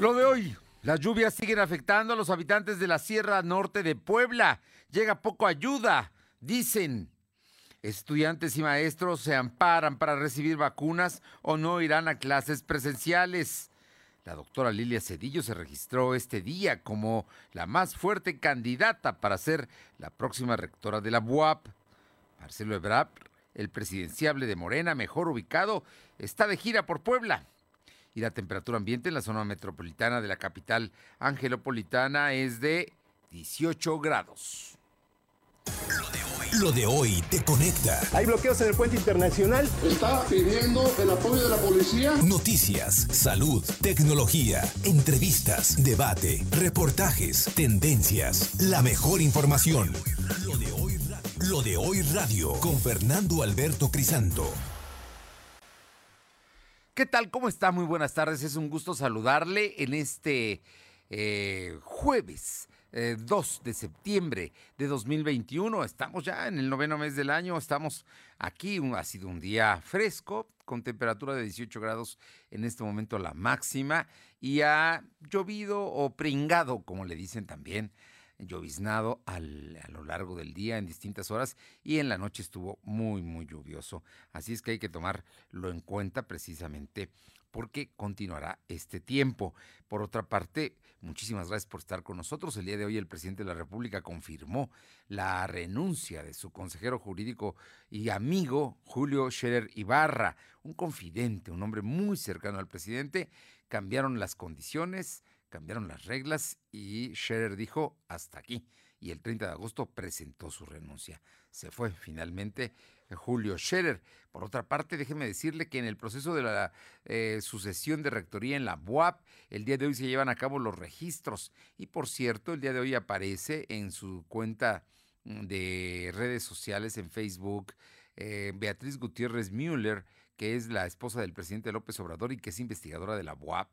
Lo de hoy, las lluvias siguen afectando a los habitantes de la Sierra Norte de Puebla. Llega poco ayuda, dicen. Estudiantes y maestros se amparan para recibir vacunas o no irán a clases presenciales. La doctora Lilia Cedillo se registró este día como la más fuerte candidata para ser la próxima rectora de la UAP. Marcelo Ebrard, el presidenciable de Morena, mejor ubicado, está de gira por Puebla y la temperatura ambiente en la zona metropolitana de la capital angelopolitana es de 18 grados. Lo de hoy te conecta. Hay bloqueos en el puente internacional. Está pidiendo el apoyo de la policía. Noticias, salud, tecnología, entrevistas, debate, reportajes, tendencias, la mejor información. Lo de hoy radio, Lo de hoy radio con Fernando Alberto Crisanto. ¿Qué tal? ¿Cómo está? Muy buenas tardes. Es un gusto saludarle en este eh, jueves 2 eh, de septiembre de 2021. Estamos ya en el noveno mes del año. Estamos aquí. Ha sido un día fresco con temperatura de 18 grados en este momento la máxima y ha llovido o pringado, como le dicen también, lloviznado a lo largo del día en distintas horas y en la noche estuvo muy, muy lluvioso. Así es que hay que tomarlo en cuenta precisamente porque continuará este tiempo. Por otra parte, muchísimas gracias por estar con nosotros. El día de hoy el presidente de la República confirmó la renuncia de su consejero jurídico y amigo Julio Scherer Ibarra, un confidente, un hombre muy cercano al presidente. Cambiaron las condiciones, cambiaron las reglas y Scherer dijo hasta aquí. Y el 30 de agosto presentó su renuncia. Se fue finalmente eh, Julio Scherer. Por otra parte, déjeme decirle que en el proceso de la eh, sucesión de rectoría en la BUAP, el día de hoy se llevan a cabo los registros. Y por cierto, el día de hoy aparece en su cuenta mm, de redes sociales en Facebook eh, Beatriz Gutiérrez Müller, que es la esposa del presidente López Obrador y que es investigadora de la BUAP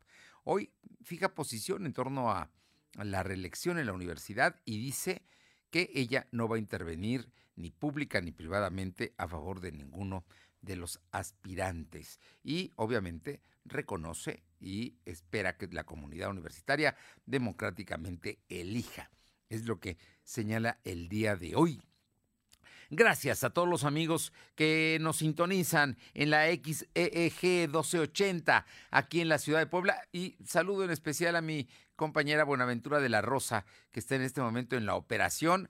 hoy fija posición en torno a la reelección en la universidad y dice que ella no va a intervenir ni pública ni privadamente a favor de ninguno de los aspirantes y obviamente reconoce y espera que la comunidad universitaria democráticamente elija. Es lo que señala el día de hoy Gracias a todos los amigos que nos sintonizan en la XEEG 1280 aquí en la ciudad de Puebla y saludo en especial a mi compañera Buenaventura de la Rosa que está en este momento en la operación.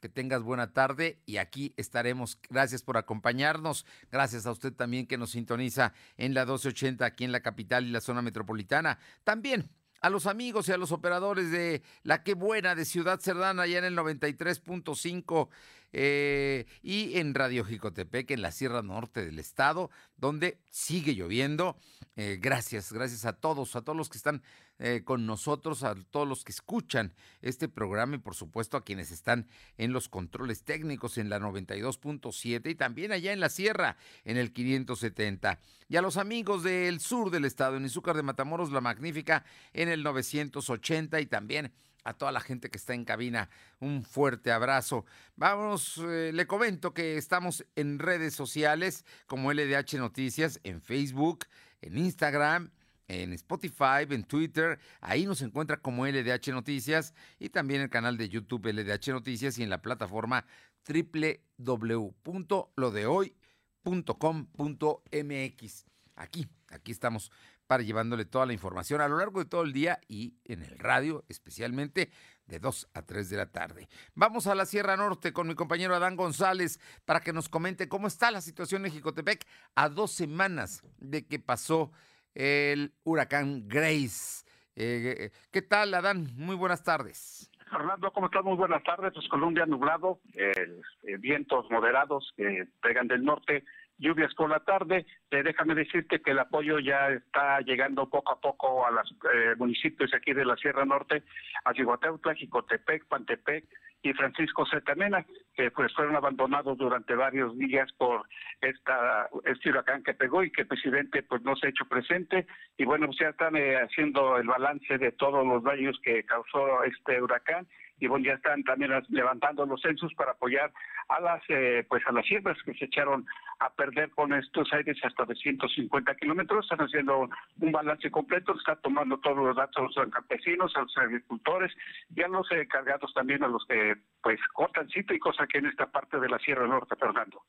Que tengas buena tarde y aquí estaremos. Gracias por acompañarnos. Gracias a usted también que nos sintoniza en la 1280 aquí en la capital y la zona metropolitana. También a los amigos y a los operadores de La Qué Buena de Ciudad Cerdana, allá en el 93.5 eh, y en Radio Jicotepec, en la Sierra Norte del Estado, donde sigue lloviendo. Eh, gracias, gracias a todos, a todos los que están eh, con nosotros, a todos los que escuchan este programa y por supuesto a quienes están en los controles técnicos en la 92.7 y también allá en la Sierra en el 570. Y a los amigos del sur del estado, en Izúcar de Matamoros, La Magnífica en el 980 y también a toda la gente que está en cabina, un fuerte abrazo. Vamos, eh, le comento que estamos en redes sociales como LDH Noticias, en Facebook, en Instagram, en Spotify, en Twitter, ahí nos encuentra como LDH Noticias y también el canal de YouTube LDH Noticias y en la plataforma www.lodehoy.com.mx. Aquí, aquí estamos para llevándole toda la información a lo largo de todo el día y en el radio, especialmente de 2 a 3 de la tarde. Vamos a la Sierra Norte con mi compañero Adán González para que nos comente cómo está la situación en Jicotepec a dos semanas de que pasó el huracán Grace. Eh, ¿Qué tal, Adán? Muy buenas tardes. Fernando, ¿cómo estás? Muy buenas tardes. Pues Colombia nublado, eh, vientos moderados que pegan del norte lluvias por la tarde. Eh, déjame decirte que el apoyo ya está llegando poco a poco a los eh, municipios aquí de la Sierra Norte, a Chihuahua, Jicotepec, Pantepec y Francisco Zetamena, que pues fueron abandonados durante varios días por esta este huracán que pegó y que el presidente pues no se ha hecho presente y bueno pues ya están eh, haciendo el balance de todos los daños que causó este huracán y bueno ya están también levantando los censos para apoyar a las eh, pues a las sierras que se echaron a perder con estos aires hasta de 150 kilómetros. Están haciendo un balance completo, están tomando todos los datos a los campesinos, a los agricultores y a los eh, cargados también a los que pues cortan cosa que en esta parte de la Sierra Norte, Fernando.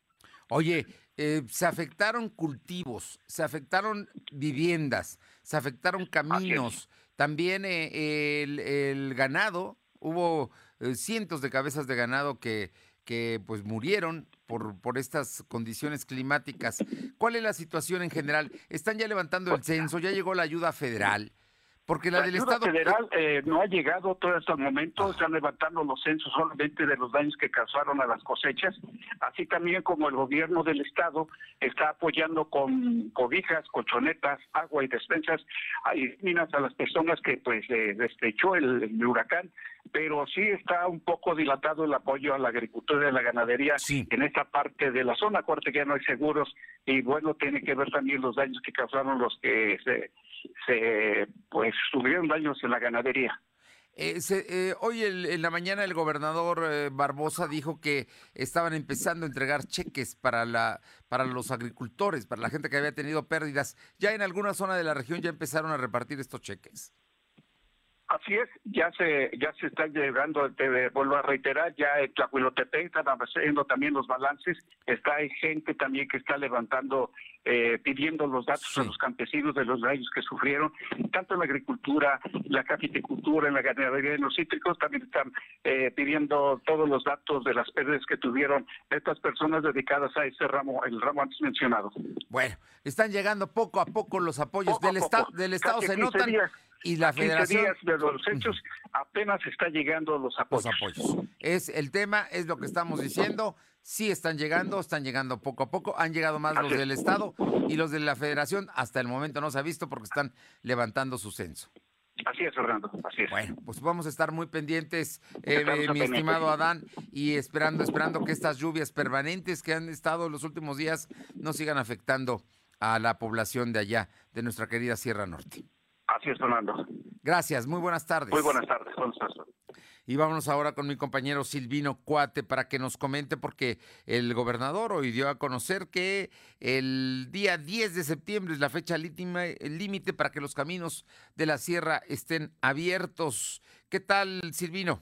Oye, eh, se afectaron cultivos, se afectaron viviendas, se afectaron caminos, también eh, el, ganado, hubo cientos de cabezas de ganado que, que pues murieron por, por estas condiciones climáticas. ¿Cuál es la situación en general? Están ya levantando el censo, ya llegó la ayuda federal. Porque la, del Estado federal eh, no ha llegado todo estos momentos, están levantando los censos solamente de los daños que causaron a las cosechas, así también como el gobierno del Estado está apoyando con cobijas, colchonetas, agua y despensas y minas a las personas que pues eh, despechó el, huracán, pero sí está un poco dilatado el apoyo a la agricultura y a la ganadería en esta parte de la zona, acuérdate que ya no hay seguros y bueno, tiene que ver también los daños que causaron los que se se pues tuvieron daños en la ganadería. Eh, eh, hoy en la mañana el gobernador eh, Barbosa dijo que estaban empezando a entregar cheques para la para los agricultores, para la gente que había tenido pérdidas. Ya en alguna zona de la región ya empezaron a repartir estos cheques. Así es, ya se ya se están llegando, te vuelvo a reiterar, ya en Tlahuilotepec están haciendo también los balances, está hay gente también que está levantando, eh, pidiendo los datos a los campesinos de los daños que sufrieron, tanto en la agricultura, la caficultura, en la ganadería, en los cítricos, también están eh, pidiendo todos los datos de las pérdidas que tuvieron estas personas dedicadas a ese ramo, el ramo antes mencionado. Bueno, están llegando poco a poco los apoyos del, Estado del Estado, se notan y la federación días de los hechos apenas está llegando los apoyos. los apoyos. Es el tema, es lo que estamos diciendo. Sí están llegando, están llegando poco a poco. Han llegado más los del Estado y los de la Federación. Hasta el momento no se ha visto porque están levantando su censo. Así es, Fernando, así es. Bueno, pues vamos a estar muy pendientes, eh, mi estimado Adán, y esperando, esperando que estas lluvias permanentes que han estado los últimos días no sigan afectando a la población de allá, de nuestra querida Sierra Norte. Fernando. Gracias, muy buenas tardes. Muy buenas tardes. Y vámonos ahora con mi compañero Silvino Cuate para que nos comente, porque el gobernador hoy dio a conocer que el día 10 de septiembre es la fecha límite para que los caminos de la sierra estén abiertos. ¿Qué tal, Silvino?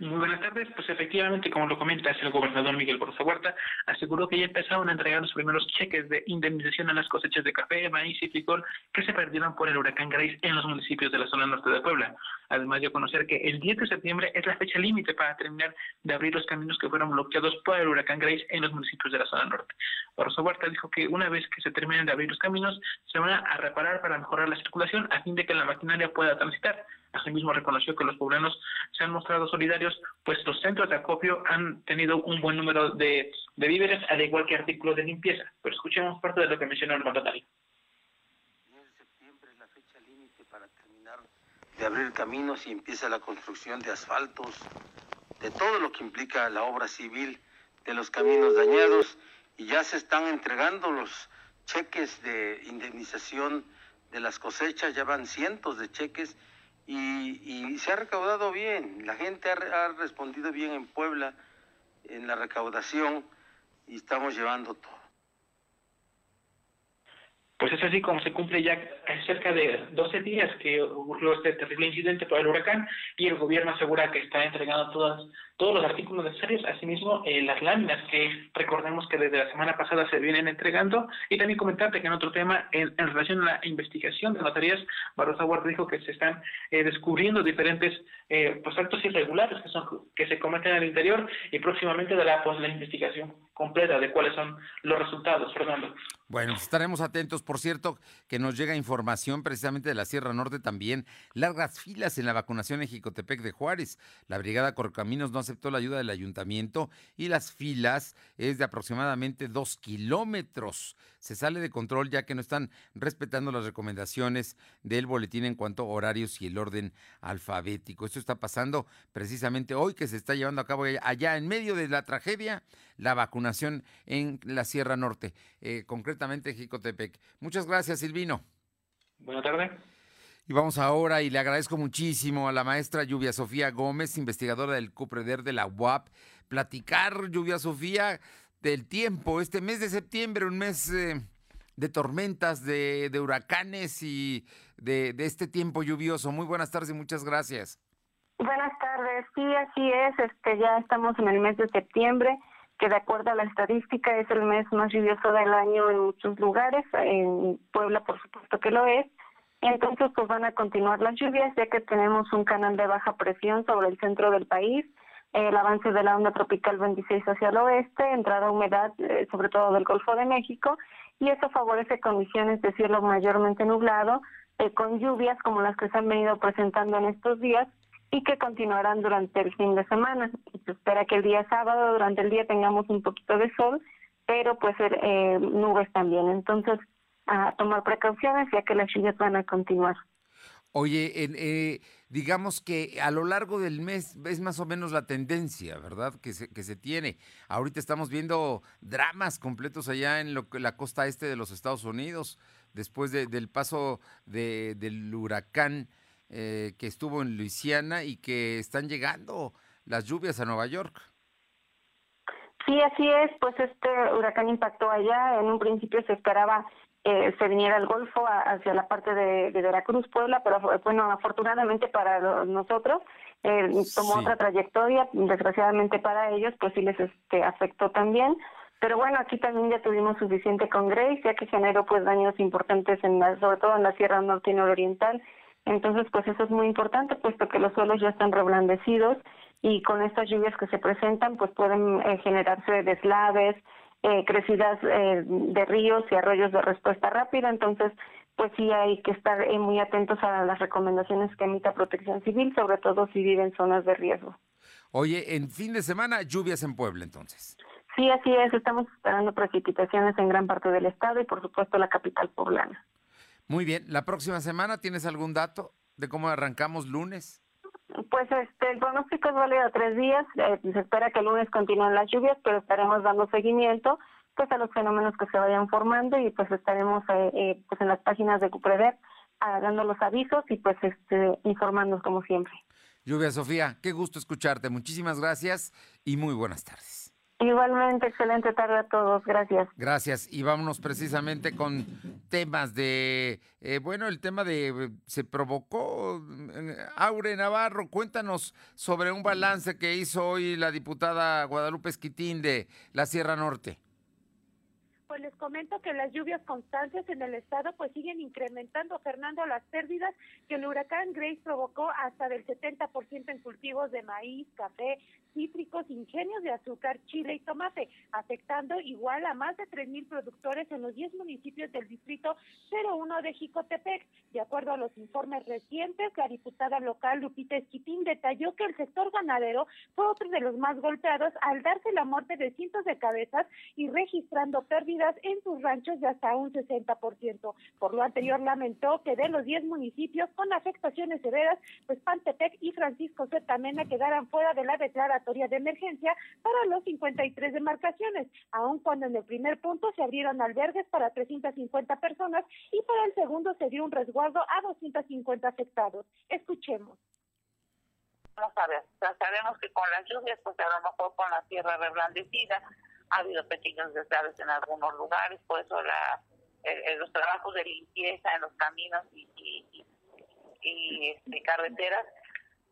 Muy buenas tardes. Pues efectivamente, como lo comenta el gobernador Miguel Borja Huerta, aseguró que ya empezaron a entregar los primeros cheques de indemnización a las cosechas de café, maíz y frijol que se perdieron por el huracán Grace en los municipios de la zona norte de Puebla. Además de conocer que el 10 de septiembre es la fecha límite para terminar de abrir los caminos que fueron bloqueados por el huracán Grace en los municipios de la zona norte. Borja Huerta dijo que una vez que se terminen de abrir los caminos, se van a reparar para mejorar la circulación a fin de que la maquinaria pueda transitar. Asimismo, reconoció que los poblanos se han mostrado solidarios, pues los centros de acopio han tenido un buen número de, víveres, al igual que artículos de limpieza. Pero escuchemos parte de lo que mencionó el mandatario. de septiembre es la fecha límite para terminar de abrir caminos y empieza la construcción de asfaltos, de todo lo que implica la obra civil de los caminos dañados y ya se están entregando los cheques de indemnización de las cosechas, ya van cientos de cheques y, se ha recaudado bien, la gente ha, respondido bien en Puebla en la recaudación y estamos llevando todo. Pues es así como se cumple ya cerca de 12 días que ocurrió este terrible incidente por el huracán y el gobierno asegura que está entregando todas todos los artículos necesarios, asimismo eh, las láminas que recordemos que desde la semana pasada se vienen entregando y también comentarte que en otro tema, en, relación a la investigación de materias, Barroso Huerta dijo que se están eh, descubriendo diferentes eh, pues, actos irregulares que, son, que se cometen al interior y próximamente dará pues, la investigación completa de cuáles son los resultados, Fernando. Bueno, estaremos atentos. Por cierto, que nos llega información precisamente de la Sierra Norte también. Largas filas en la vacunación en Jicotepec de Juárez. La Brigada Corcaminos no aceptó la ayuda del ayuntamiento y las filas es de aproximadamente dos kilómetros. Se sale de control ya que no están respetando las recomendaciones del boletín en cuanto a horarios y el orden alfabético. Esto está pasando precisamente hoy que se está llevando a cabo allá en medio de la tragedia la vacunación en la Sierra Norte, eh, concretamente en Jicotepec. Muchas gracias, Silvino. Buenas tardes. Y vamos ahora, y le agradezco muchísimo a la maestra Lluvia Sofía Gómez, investigadora del CUPREDER de la UAP, platicar, Lluvia Sofía, del tiempo, este mes de septiembre, un mes eh, de tormentas, de, huracanes y de, de, este tiempo lluvioso. Muy buenas tardes y muchas gracias. Buenas tardes, sí, así es, este, ya estamos en el mes de septiembre, que de acuerdo a la estadística es el mes más lluvioso del año en muchos lugares, en Puebla por supuesto que lo es, entonces pues van a continuar las lluvias ya que tenemos un canal de baja presión sobre el centro del país, el avance de la onda tropical 26 hacia el oeste, entrada humedad eh, sobre todo del Golfo de México y eso favorece condiciones de cielo mayormente nublado eh, con lluvias como las que se han venido presentando en estos días y que continuarán durante el fin de semana. Se espera que el día sábado durante el día tengamos un poquito de sol, pero pues eh, nubes también. Entonces, a tomar precauciones ya que las lluvias van a continuar. Oye, eh, digamos que a lo largo del mes es más o menos la tendencia, ¿verdad? Que se, que se tiene. Ahorita estamos viendo dramas completos allá en lo, la costa este de los Estados Unidos, después del paso de, del huracán eh, que estuvo en Luisiana y que están llegando las lluvias a Nueva York. Sí, así es, pues este huracán impactó allá, en un principio se esperaba eh, se viniera al Golfo hacia la parte de, Veracruz, Puebla, pero bueno, afortunadamente para nosotros eh, tomó otra trayectoria, desgraciadamente para ellos, pues sí les este, afectó también. Pero bueno, aquí también ya tuvimos suficiente con Grace, ya que generó pues daños importantes, en la, sobre todo en la Sierra Norte y Nororiental. Entonces, pues eso es muy importante, puesto que los suelos ya están reblandecidos y con estas lluvias que se presentan, pues pueden eh, generarse deslaves, eh, crecidas eh, de ríos y arroyos de respuesta rápida. Entonces, pues sí hay que estar eh, muy atentos a las recomendaciones que emita Protección Civil, sobre todo si viven en zonas de riesgo. Oye, en fin de semana, lluvias en Puebla entonces. Sí, así es. Estamos esperando precipitaciones en gran parte del estado y, por supuesto, la capital poblana. Muy bien. ¿La próxima semana tienes algún dato de cómo arrancamos lunes? Pues este, el pronóstico es válido a tres días. Eh, se espera que el lunes continúen las lluvias, pero estaremos dando seguimiento pues a los fenómenos que se vayan formando y pues estaremos eh, eh, pues en las páginas de Cuprever ah, dando los avisos y pues este, informándonos como siempre. Lluvia Sofía, qué gusto escucharte. Muchísimas gracias y muy buenas tardes. Igualmente, excelente tarde a todos, gracias. Gracias, y vámonos precisamente con temas de, eh, bueno, el tema de, eh, se provocó, eh, Aure Navarro, cuéntanos sobre un balance que hizo hoy la diputada Guadalupe Esquitín de la Sierra Norte. Pues les comento que las lluvias constantes en el estado pues siguen incrementando, Fernando, las pérdidas que el huracán Grace provocó hasta del 70% en cultivos de maíz, café, cítricos, ingenios de azúcar, chile y tomate, afectando igual a más de 3.000 productores en los 10 municipios del distrito 01 de Jicotepec. De acuerdo a los informes recientes, la diputada local Lupita Esquitín detalló que el sector ganadero fue otro de los más golpeados al darse la muerte de cientos de cabezas y registrando pérdidas en sus ranchos de hasta un 60%. Por lo anterior, lamentó que de los 10 municipios con afectaciones severas, pues Pantepec y Francisco Zetamena quedaran fuera de la declaración de emergencia para los 53 demarcaciones, aun cuando en el primer punto se abrieron albergues para 350 personas y para el segundo se dio un resguardo a 250 afectados. Escuchemos. No sabemos, sabemos que con las lluvias, pues a lo mejor con la tierra reblandecida, ha habido pequeños deslaves en algunos lugares, por eso la, los trabajos de limpieza en los caminos y, y, y, este, carreteras,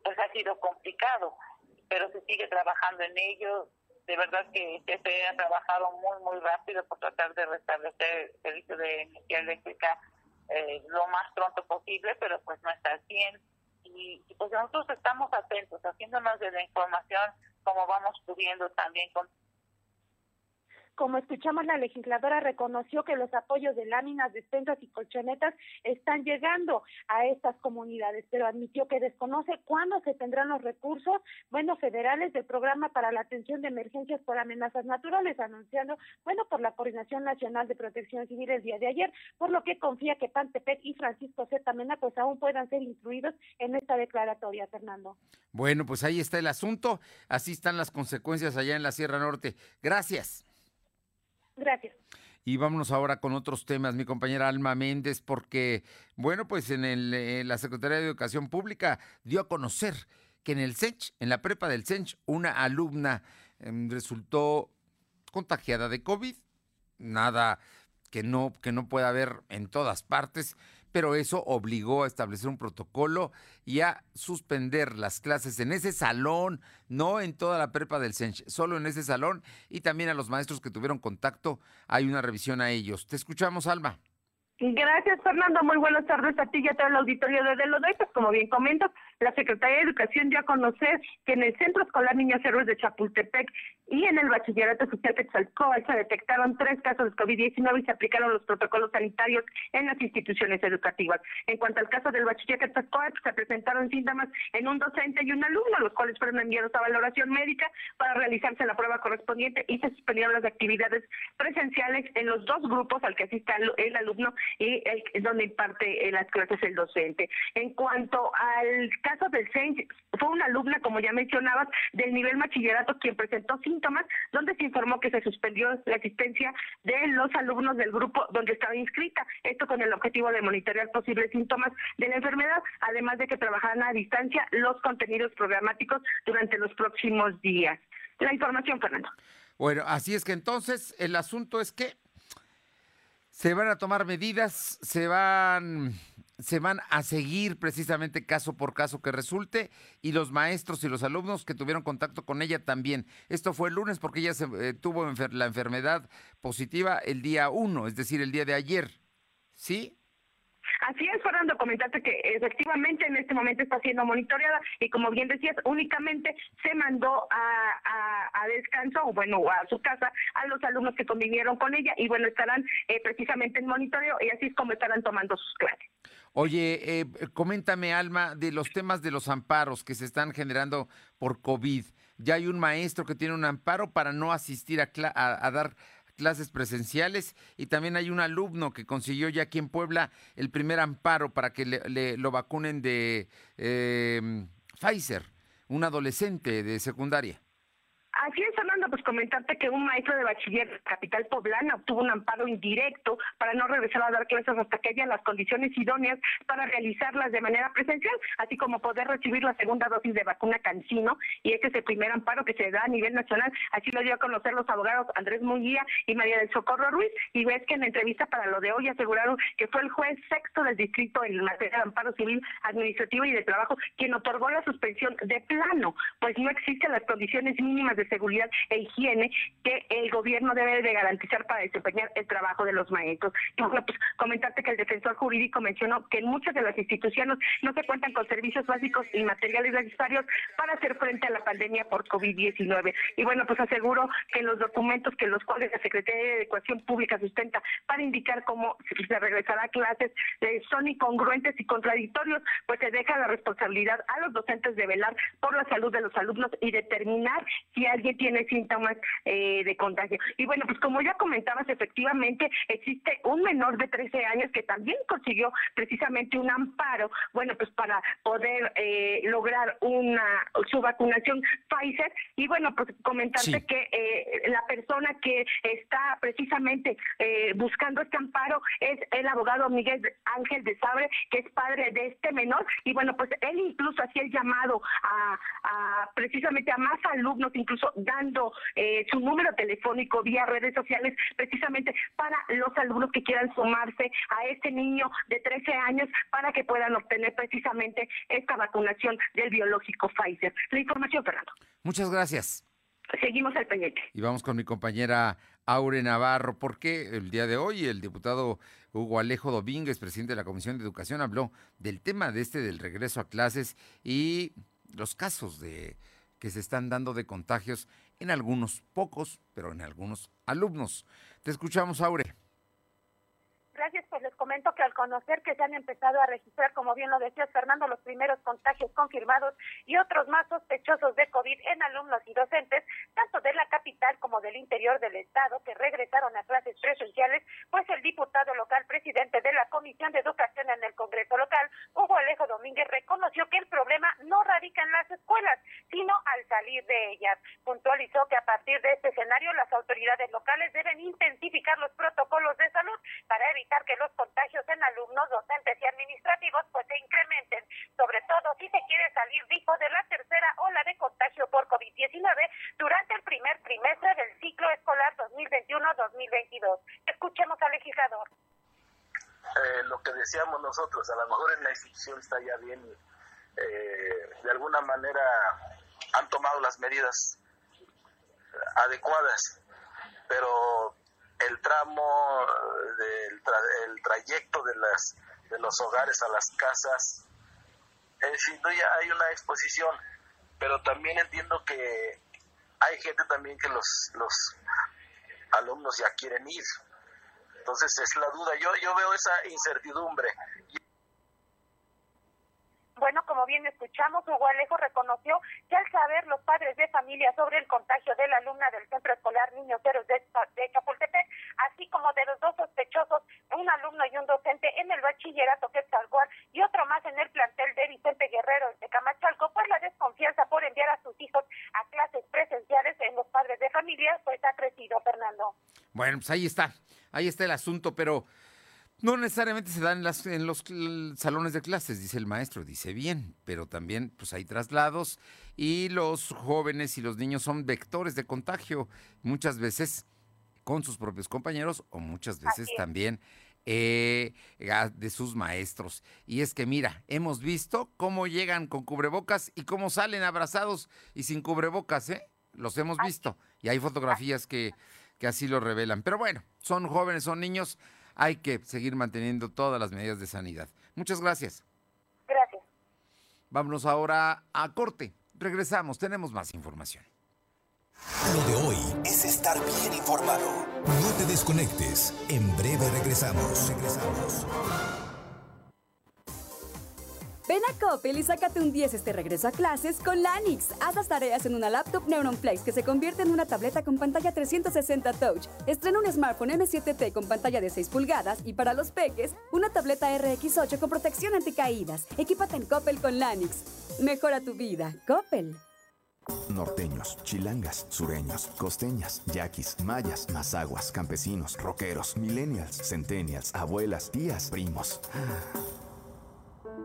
pues ha sido complicado pero se sigue trabajando en ello. De verdad que se ha trabajado muy, muy rápido por tratar de restablecer el servicio de energía eléctrica eh, lo más pronto posible, pero pues no está al 100. Y, y, pues nosotros estamos atentos, haciéndonos de la información como vamos pudiendo también con como escuchamos, la legisladora reconoció que los apoyos de láminas, despensas y colchonetas están llegando a estas comunidades, pero admitió que desconoce cuándo se tendrán los recursos, bueno, federales del programa para la atención de emergencias por amenazas naturales, anunciando, bueno, por la Coordinación Nacional de Protección Civil el día de ayer, por lo que confía que Pantepec y Francisco Z. Mena pues aún puedan ser incluidos en esta declaratoria, Fernando. Bueno, pues ahí está el asunto, así están las consecuencias allá en la Sierra Norte. Gracias. Gracias. Y vámonos ahora con otros temas, mi compañera Alma Méndez, porque, bueno, pues en, el, eh, la Secretaría de Educación Pública dio a conocer que en el CENCH, en la prepa del CENCH, una alumna em, resultó contagiada de COVID. Nada que no, que no pueda haber en todas partes, pero eso obligó a establecer un protocolo y a suspender las clases en ese salón, no en toda la prepa del CENCH, solo en ese salón y también a los maestros que tuvieron contacto, hay una revisión a ellos. Te escuchamos, Alma. Gracias, Fernando. Muy buenas tardes a ti y a todo el auditorio de Delodoy. Pues como bien comentas, la Secretaría de Educación dio a conocer que en el Centro Escolar Niños Héroes de Chapultepec y en el Bachillerato Social Quetzalcóatl se detectaron tres casos de COVID-19 y se aplicaron los protocolos sanitarios en las instituciones educativas. En cuanto al caso del Bachiller Quetzalcóatl, se presentaron síntomas en un docente y un alumno, los cuales fueron enviados a valoración médica para realizarse la prueba correspondiente y se suspendieron las actividades presenciales en los dos grupos al que asista el alumno y el, donde imparte eh, las clases el docente. En cuanto al caso del CENS, fue una alumna, como ya mencionabas, del nivel bachillerato quien presentó síntomas, donde se informó que se suspendió la asistencia de los alumnos del grupo donde estaba inscrita, esto con el objetivo de monitorear posibles síntomas de la enfermedad, además de que trabajaran a distancia los contenidos programáticos durante los próximos días. La información, Fernando. Bueno, así es que entonces el asunto es que se van a tomar medidas, se van, se van a seguir precisamente caso por caso que resulte y los maestros y los alumnos que tuvieron contacto con ella también. Esto fue el lunes porque ella se, eh, tuvo la enfermedad positiva el día 1, es decir, el día de ayer. ¿Sí? Así es, Fernando, comentarte que efectivamente en este momento está siendo monitoreada y como bien decías, únicamente se mandó a, a, descanso o bueno, a su casa a los alumnos que convivieron con ella y bueno, estarán eh, precisamente en monitoreo y así es como estarán tomando sus clases. Oye, eh, coméntame, Alma, de los temas de los amparos que se están generando por COVID. Ya hay un maestro que tiene un amparo para no asistir a, a dar clases presenciales y también hay un alumno que consiguió ya aquí en Puebla el primer amparo para que le, lo vacunen de eh, Pfizer, un adolescente de secundaria. Así es, Fernando, pues comentarte que un maestro de bachiller capital poblana obtuvo un amparo indirecto para no regresar a dar clases hasta que haya las condiciones idóneas para realizarlas de manera presencial, así como poder recibir la segunda dosis de vacuna Cancino, y este es el primer amparo que se da a nivel nacional, así lo dio a conocer los abogados Andrés Munguía y María del Socorro Ruiz, y ves que en la entrevista para lo de hoy aseguraron que fue el juez sexto del distrito en materia de amparo civil, administrativo y de trabajo quien otorgó la suspensión de plano, pues no existen las condiciones mínimas de seguridad e higiene que el gobierno debe de garantizar para desempeñar el trabajo de los maestros. Y bueno, pues comentarte que el defensor jurídico mencionó que en muchas de las instituciones no se cuentan con servicios básicos y materiales necesarios para hacer frente a la pandemia por COVID-19. Y bueno, pues aseguro que los documentos que los cuales la Secretaría de Educación Pública sustenta para indicar cómo se regresará a clases eh, son incongruentes y contradictorios, pues se deja la responsabilidad a los docentes de velar por la salud de los alumnos y determinar si alguien tiene síntomas eh, de contagio. Y bueno, pues como ya comentabas, efectivamente existe un menor de 13 años que también consiguió precisamente un amparo, bueno, pues para poder eh, lograr una su vacunación Pfizer. Y bueno, pues comentarte que eh, la persona que está precisamente buscando este amparo es el abogado Miguel Ángel de Sabre, que es padre de este menor. Y bueno, pues él incluso hacía el llamado a, a precisamente a más alumnos, incluso dando eh, su número telefónico vía redes sociales precisamente para los alumnos que quieran sumarse a este niño de 13 años para que puedan obtener precisamente esta vacunación del biológico Pfizer. La información, Fernando. Muchas gracias. Seguimos al pendiente. Y vamos con mi compañera Aure Navarro, porque el día de hoy el diputado Hugo Alejo Domínguez, presidente de la Comisión de Educación, habló del tema de este del regreso a clases y los casos de que se están dando de contagios en algunos, pocos, pero en algunos alumnos. Te escuchamos, Aure. Gracias, pues les comento que al conocer que se han empezado a registrar, como bien lo decías Fernando, los primeros contagios confirmados y otros más sospechosos de COVID en alumnos y docentes, tanto de la capital como del interior del estado, que regresaron a clases presenciales, pues el diputado local, presidente de la Comisión de Educación en el Congreso local, Hugo Alejo Domínguez, reconoció que el problema no radica en las escuelas, sino al salir de ellas. Puntualizó que a partir de este escenario las autoridades locales deben intensificar los protocolos de salud para evitar que los contagios en alumnos, docentes y administrativos pues se incrementen, sobre todo si se quiere salir, dijo, de la tercera ola de contagio por COVID-19 durante el primer trimestre del ciclo escolar 2021-2022. Escuchemos al legislador. Eh, lo que decíamos nosotros, a lo mejor en la institución está ya bien, eh, de alguna manera han tomado las medidas adecuadas, pero el tramo del el trayecto de las de los hogares a las casas, en fin, ya hay una exposición, pero también entiendo que hay gente también que los, los alumnos ya quieren ir. Entonces es la duda, yo, yo veo esa incertidumbre. Bueno, como bien escuchamos, Hugo Alejo reconoció que al saber los padres de familia sobre el contagio de la alumna del Centro Escolar Niños Héroes de, Chapultepec, así como de los dos sospechosos, un alumno y un docente en el bachillerato Quetzalcóatl y otro más en el plantel de Vicente Guerrero de Camachalco, pues la desconfianza por enviar a sus hijos a clases presenciales en los padres de familia, pues ha crecido, Fernando. Bueno, pues ahí está, ahí está el asunto, pero... No necesariamente se dan en, las, en los salones de clases, dice el maestro, dice bien, pero también pues hay traslados y los jóvenes y los niños son vectores de contagio, muchas veces con sus propios compañeros o muchas veces también eh, de sus maestros. Y es que mira, hemos visto cómo llegan con cubrebocas y cómo salen abrazados y sin cubrebocas, ¿eh? Los hemos visto y hay fotografías que, que así lo revelan. Pero bueno, son jóvenes, son niños hay que seguir manteniendo todas las medidas de sanidad. Muchas gracias. Gracias. Vámonos ahora a corte. Regresamos, tenemos más información. Lo de hoy es estar bien informado. No te desconectes. En breve regresamos. Regresamos. Ven a Coppel y sácate un 10 este regreso a clases con Lanix. Haz las tareas en una laptop Neuron Flex que se convierte en una tableta con pantalla 360 Touch. Estrena un smartphone M7T con pantalla de 6 pulgadas y para los peques, una tableta RX8 con protección anticaídas. Equípate en Coppel con Lanix. Mejora tu vida. Coppel. Norteños, chilangas, sureños, costeñas, yaquis, mayas, mazaguas, campesinos, rockeros, millennials, centennials, abuelas, tías, primos.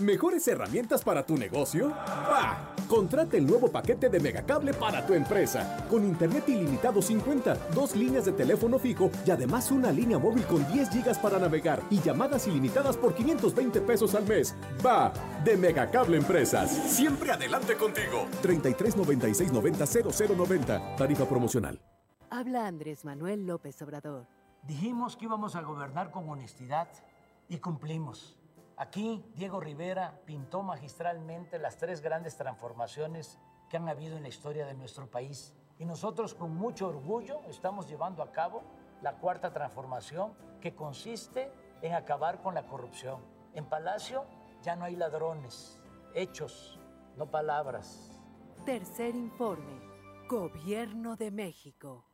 ¿Mejores herramientas para tu negocio? ¡Bah! Contrata el nuevo paquete de Megacable para tu empresa. Con internet ilimitado 50, dos líneas de teléfono fijo y además una línea móvil con 10 gigas para navegar y llamadas ilimitadas por 520 pesos al mes. ¡Va! De Megacable Empresas. Siempre adelante contigo. 33 96 90 0090. Tarifa promocional. Habla Andrés Manuel López Obrador. Dijimos que íbamos a gobernar con honestidad y cumplimos. Aquí Diego Rivera pintó magistralmente las tres grandes transformaciones que han habido en la historia de nuestro país. Y nosotros con mucho orgullo estamos llevando a cabo la cuarta transformación que consiste en acabar con la corrupción. En Palacio ya no hay ladrones, hechos, no palabras. Tercer informe, Gobierno de México.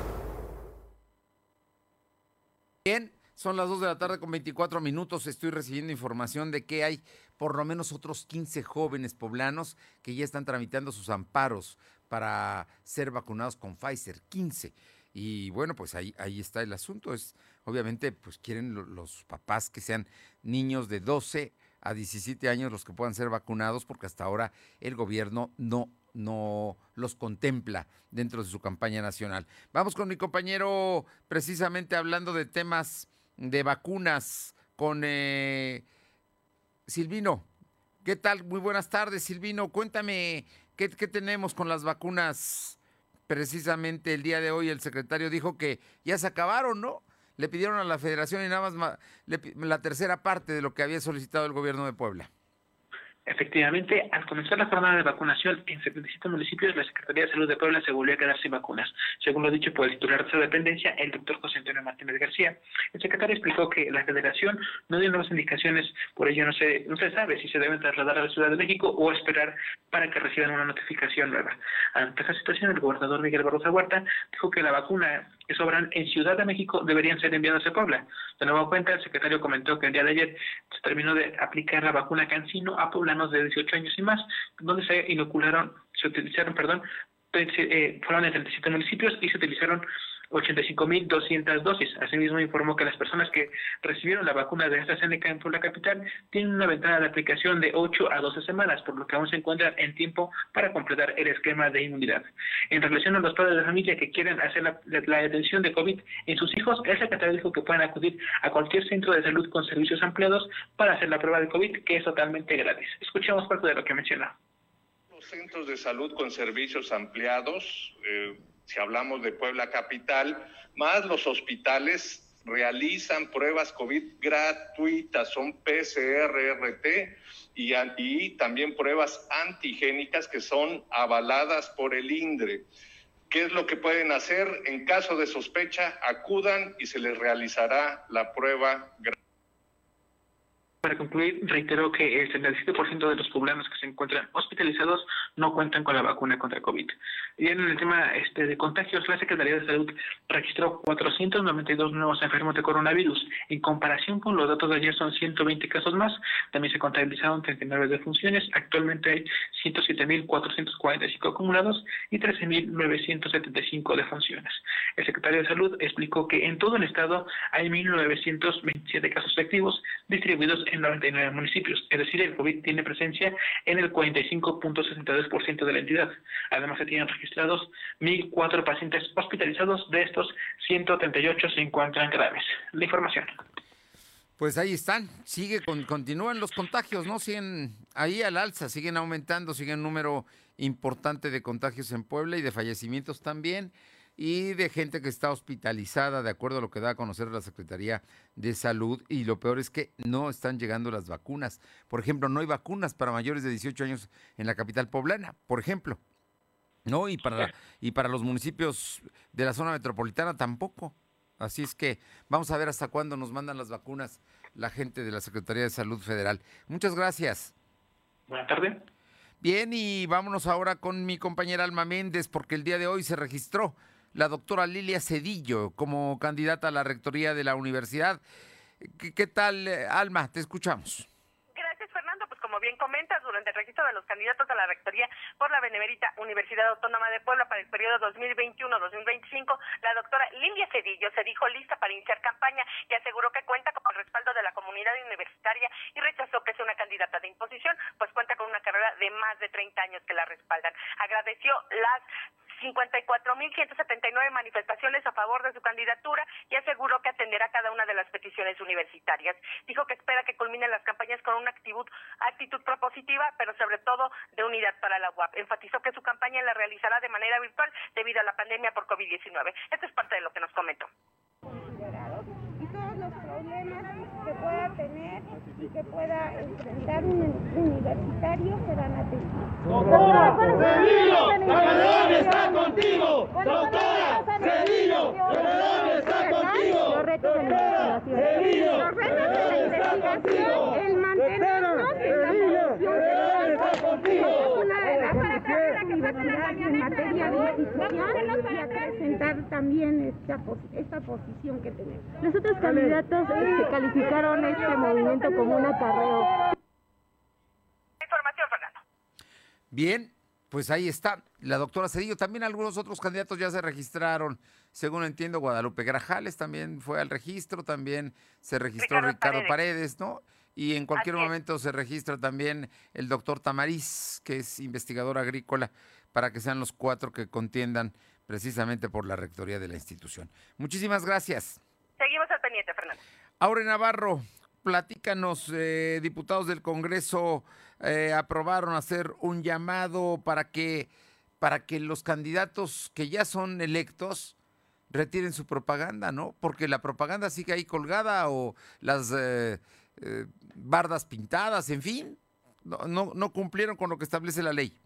Bien, son las 2 de la tarde con 24 minutos. Estoy recibiendo información de que hay por lo menos otros 15 jóvenes poblanos que ya están tramitando sus amparos para ser vacunados con Pfizer. 15. Y bueno, pues ahí, ahí está el asunto. Es, obviamente, pues quieren los papás que sean niños de 12 a 17 años los que puedan ser vacunados, porque hasta ahora el gobierno no no los contempla dentro de su campaña nacional. Vamos con mi compañero precisamente hablando de temas de vacunas con eh, Silvino. ¿Qué tal? Muy buenas tardes, Silvino. Cuéntame ¿qué, tenemos con las vacunas. Precisamente el día de hoy el secretario dijo que ya se acabaron, ¿no? Le pidieron a la federación y nada más la tercera parte de lo que había solicitado el gobierno de Puebla. Efectivamente, al comenzar la jornada de vacunación en 77 municipios, la Secretaría de Salud de Puebla se volvió a quedar sin vacunas, según lo dicho por el titular de esa dependencia, el doctor José Antonio Martínez García. El secretario explicó que la federación no dio nuevas indicaciones, por ello no se, no se sabe si se deben trasladar a la Ciudad de México o esperar para que reciban una notificación nueva. Ante esta situación, el gobernador Miguel Barroso Huerta dijo que la vacuna que sobran en Ciudad de México deberían ser enviadas a Puebla. De nuevo cuenta, el secretario comentó que el día de ayer se terminó de aplicar la vacuna Cancino a poblanos de 18 años y más, donde se inocularon, se utilizaron, perdón, eh, fueron en 37 municipios y se utilizaron 85.200 dosis. Asimismo, informó que las personas que recibieron la vacuna de AstraZeneca en Puebla Capital tienen una ventana de aplicación de 8 a 12 semanas, por lo que aún se encuentran en tiempo para completar el esquema de inmunidad. En relación a los padres de familia que quieren hacer la, detención de COVID en sus hijos, el secretario dijo que pueden acudir a cualquier centro de salud con servicios ampliados para hacer la prueba de COVID, que es totalmente gratis. Escuchemos parte de lo que menciona. Los centros de salud con servicios ampliados, eh, si hablamos de Puebla Capital, más los hospitales realizan pruebas COVID gratuitas, son PCR-RT y, y, también pruebas antigénicas que son avaladas por el INDRE. ¿Qué es lo que pueden hacer? En caso de sospecha, acudan y se les realizará la prueba gratuita. Para concluir, reiteró que el 77% de los poblanos que se encuentran hospitalizados no cuentan con la vacuna contra COVID. Y en el tema este, de contagios, la Secretaría de Salud registró 492 nuevos enfermos de coronavirus. En comparación con los datos de ayer son 120 casos más. También se contabilizaron 39 defunciones. Actualmente hay 107.445 acumulados y 13.975 defunciones. El secretario de Salud explicó que en todo el estado hay 1.927 casos activos distribuidos en 99 municipios, es decir, el COVID tiene presencia en el 45.62% de la entidad. Además, se tienen registrados 1.004 pacientes hospitalizados, de estos 138 se encuentran graves. La información. Pues ahí están, sigue, con, continúan los contagios, ¿no? Siguen ahí al alza, siguen aumentando, sigue un número importante de contagios en Puebla y de fallecimientos también y de gente que está hospitalizada, de acuerdo a lo que da a conocer la Secretaría de Salud. Y lo peor es que no están llegando las vacunas. Por ejemplo, no hay vacunas para mayores de 18 años en la capital poblana, por ejemplo. ¿No? Y para, y para los municipios de la zona metropolitana tampoco. Así es que vamos a ver hasta cuándo nos mandan las vacunas la gente de la Secretaría de Salud Federal. Muchas gracias. Buenas tardes. Bien, y vámonos ahora con mi compañera Alma Méndez, porque el día de hoy se registró la doctora Lilia Cedillo como candidata a la rectoría de la universidad. ¿Qué, tal, eh, Alma? Te escuchamos como bien comentas, durante el registro de los candidatos a la rectoría por la Benemérita Universidad Autónoma de Puebla para el periodo 2021-2025, la doctora Lilia Cedillo se dijo lista para iniciar campaña y aseguró que cuenta con el respaldo de la comunidad universitaria y rechazó que sea una candidata de imposición, pues cuenta con una carrera de más de 30 años que la respaldan. Agradeció las 54.179 manifestaciones a favor de su candidatura y aseguró que atenderá cada una de las peticiones universitarias. Dijo que espera que culminen las campañas con una actitud, actitud propositiva, pero sobre todo de unidad para la UAP. Enfatizó que su campaña la realizará de manera virtual debido a la pandemia por COVID-19. Esto es parte de lo que nos comentó. Y todos los problemas que pueda tener que pueda enfrentar un universitario serán atendidos. Doctora Cedillo, está contigo. Doctora Cedillo, está contigo. Los retos de la investigación. Los retos de la investigación, el mantenernos en la posición una de las universidades en materia de institución y también esta, esta posición que tenemos. Los otros candidatos se calificaron este movimiento como un acarreo. Información, Fernando. Bien, pues ahí está. La doctora Cedillo, también algunos otros candidatos ya se registraron. Según entiendo, Guadalupe Grajales también fue al registro, también se registró Ricardo, Paredes. ¿no? Y en cualquier momento se registra también el doctor Tamariz, que es investigador agrícola, para que sean los cuatro que contiendan precisamente por la rectoría de la institución. Muchísimas gracias. Seguimos al pendiente, Fernando. Aure Navarro, platícanos, eh, diputados del Congreso eh, aprobaron hacer un llamado para que, para que los candidatos que ya son electos retiren su propaganda, ¿no? Porque la propaganda sigue ahí colgada o las eh, bardas pintadas, en fin, no, no, no cumplieron con lo que establece la ley.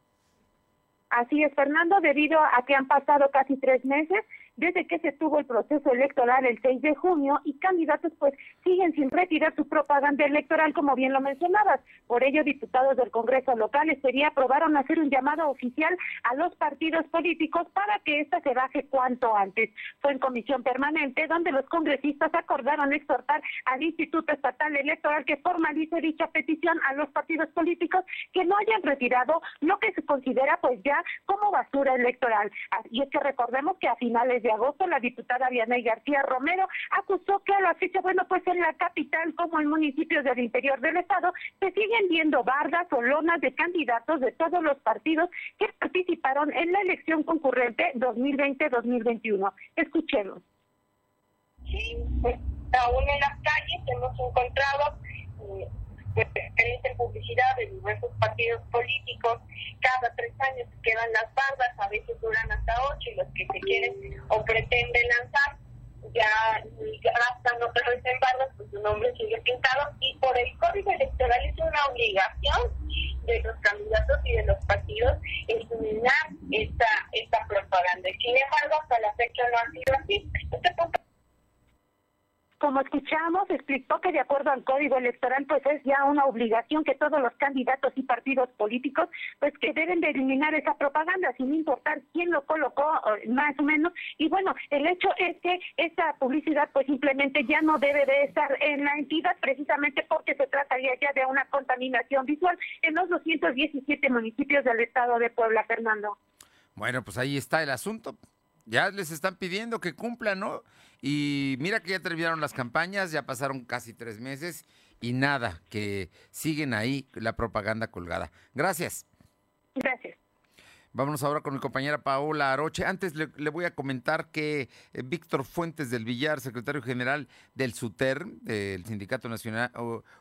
Así es, Fernando, debido a que han pasado casi tres meses desde que se tuvo el proceso electoral el 6 de junio y candidatos pues siguen sin retirar su propaganda electoral como bien lo mencionabas. Por ello, diputados del Congreso local sería aprobaron hacer un llamado oficial a los partidos políticos para que ésta se baje cuanto antes. Fue en comisión permanente donde los congresistas acordaron exhortar al Instituto Estatal Electoral que formalice dicha petición a los partidos políticos que no hayan retirado lo que se considera pues ya como basura electoral. Y es que recordemos que a finales de agosto, la diputada Vianey García Romero acusó que a la fecha, bueno, pues en la capital como en municipios del interior del estado, se siguen viendo bardas o lonas de candidatos de todos los partidos que participaron en la elección concurrente 2020-2021. Escuchemos. Sí, pues aún en las calles hemos encontrado eh, pues, publicidad de diversos partidos políticos. Cada tres años quedan las bardas, a veces duran hasta ocho y los que se quieren o pretenden lanzar ya gastan otra vez en pues su nombre sigue pintado y por el código electoral es una obligación de los candidatos y de los partidos eliminar esta, esta propaganda. Sin embargo, hasta la fecha no ha sido así. Este como escuchamos, explicó que de acuerdo al código electoral, pues es ya una obligación que todos los candidatos y partidos políticos, pues que deben de eliminar esa propaganda, sin importar quién lo colocó, más o menos. Y bueno, el hecho es que esa publicidad, pues simplemente ya no debe de estar en la entidad, precisamente porque se trataría ya de una contaminación visual en los 217 municipios del estado de Puebla, Fernando. Bueno, pues ahí está el asunto. Ya les están pidiendo que cumplan, ¿no? Y mira que ya terminaron las campañas, ya pasaron casi tres meses y nada, que siguen ahí la propaganda colgada. Gracias. Gracias. Vámonos ahora con mi compañera Paola Aroche. Antes le, voy a comentar que eh, Víctor Fuentes del Villar, secretario general del SUTER, del Sindicato Nacional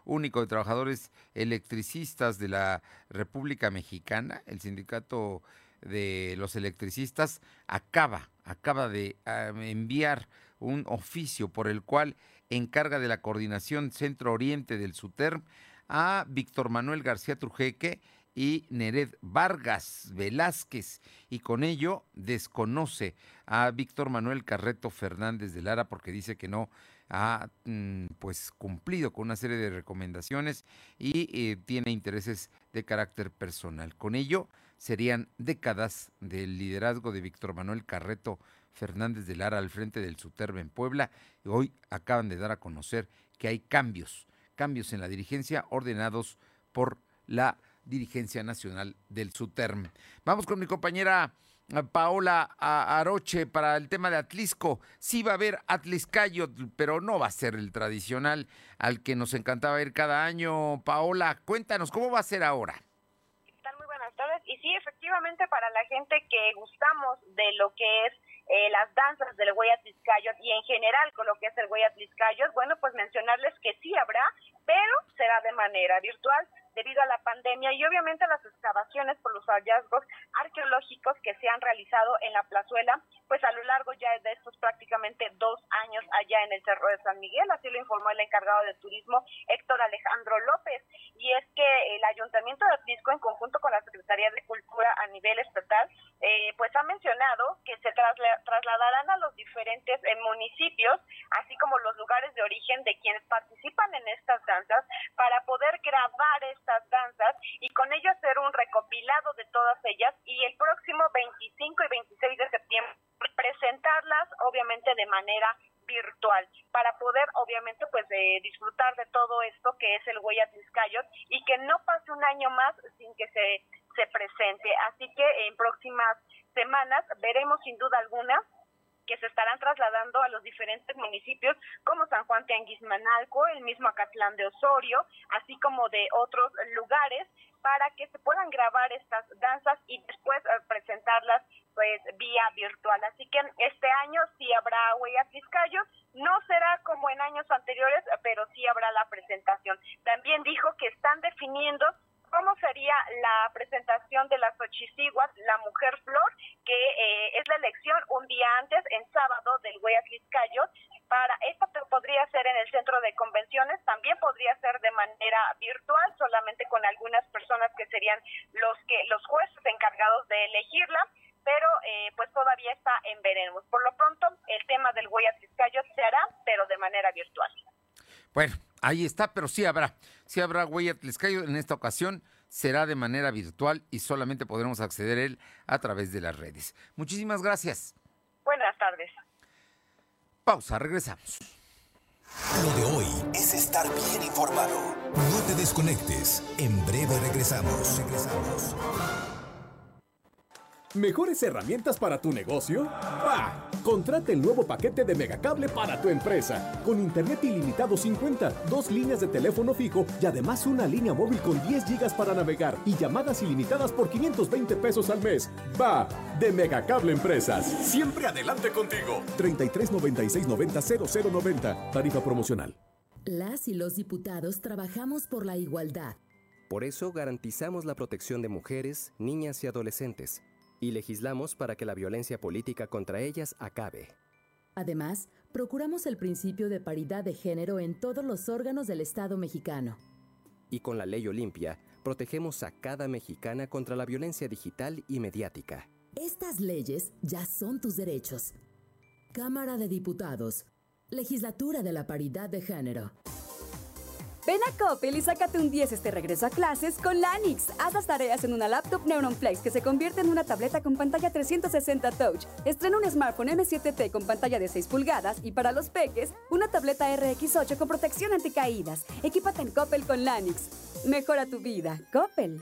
Único de Trabajadores Electricistas de la República Mexicana, el sindicato de los electricistas, acaba, acaba de ah, enviar un oficio por el cual encarga de la coordinación centro-oriente del SUTERM a Víctor Manuel García Trujeque y Nered Vargas Velázquez y con ello desconoce a Víctor Manuel Carreto Fernández de Lara porque dice que no ha mm, pues cumplido con una serie de recomendaciones y eh, tiene intereses de carácter personal. Con ello serían décadas del liderazgo de Víctor Manuel Carreto Fernández de Lara al frente del SUTERB en Puebla. Y hoy acaban de dar a conocer que hay cambios, cambios en la dirigencia ordenados por la dirigencia nacional del SUTERM. Vamos con mi compañera eh, Paola Aroche para el tema de Atlisco. Sí va a haber Atliscayo, pero no va a ser el tradicional al que nos encantaba ir cada año. Paola, cuéntanos, ¿cómo va a ser ahora? Y sí, efectivamente, para la gente que gustamos de lo que es eh, las danzas del Hueyatliscayot y en general con lo que es el Hueyatliscayot, bueno, pues mencionarles que sí habrá, pero será de manera virtual debido a la pandemia y obviamente las excavaciones por los hallazgos arqueológicos que se han realizado en la plazuela, pues a lo largo ya de estos prácticamente dos años allá en el Cerro de San Miguel, así lo informó el encargado de turismo Héctor Alejandro López. Y es que el Ayuntamiento de Atlisco, en conjunto con la Secretaría de Cultura a nivel estatal, eh, pues ha mencionado que se trasladarán a los diferentes eh, municipios, así como los lugares de origen de quienes participan en estas danzas, para poder grabar estas danzas y con ello hacer un recopilado de todas ellas y el próximo 25 y 26 de septiembre presentarlas obviamente de manera virtual para poder obviamente pues eh, disfrutar de todo esto que es el Huella Tizcayot y que no pase un año más sin que se, se presente. Así que en próximas semanas veremos sin duda alguna que se estarán trasladando a los diferentes municipios como San Juan Tianguismanalco, el mismo Acatlán de Osorio, así como de otros lugares para que se puedan grabar estas danzas y después eh, presentarlas pues vía virtual. Así que este año sí habrá Huella Tizcayo, no será como en años anteriores, pero sí habrá la presentación. También dijo que están definiendo cómo sería la presentación de las Xochiciguas, la mujer flor, que eh, es la elección un día antes, en sábado, del Hueyatliscayot. Para esto podría ser en el centro de convenciones, también podría ser de manera virtual, solamente con algunas personas que serían los que los jueces encargados de elegirla pero eh, pues todavía está en veremos. Por lo pronto, el tema del Hueyatliscayot se hará, pero de manera virtual. Bueno, ahí está, pero sí habrá, sí habrá Hueyatliscayot en esta ocasión. Será de manera virtual y solamente podremos acceder a él a través de las redes. Muchísimas gracias. Buenas tardes. Pausa, regresamos. Lo de hoy es estar bien informado. No te desconectes. En breve regresamos. Regresamos. ¿Mejores herramientas para tu negocio? ¡Bah! Contrata el nuevo paquete de Megacable para tu empresa. Con internet ilimitado 50, dos líneas de teléfono fijo y además una línea móvil con 10 gigas para navegar y llamadas ilimitadas por 520 pesos al mes. ¡Va! De Megacable Empresas. Siempre adelante contigo. 33 96 90 0090. Tarifa promocional. Las y los diputados trabajamos por la igualdad. Por eso garantizamos la protección de mujeres, niñas y adolescentes y legislamos para que la violencia política contra ellas acabe. Además, procuramos el principio de paridad de género en todos los órganos del Estado mexicano. Y con la ley Olimpia, protegemos a cada mexicana contra la violencia digital y mediática. Estas leyes ya son tus derechos. Cámara de Diputados. Legislatura de la Paridad de Género. Ven a Coppel y sácate un 10 este regreso a clases con Lanix. Haz las tareas en una laptop Neuron Flex que se convierte en una tableta con pantalla 360 Touch. Estrena un smartphone M7T con pantalla de 6 pulgadas y para los peques, una tableta RX8 con protección anticaídas. Equípate en Coppel con Lanix. Mejora tu vida. Coppel.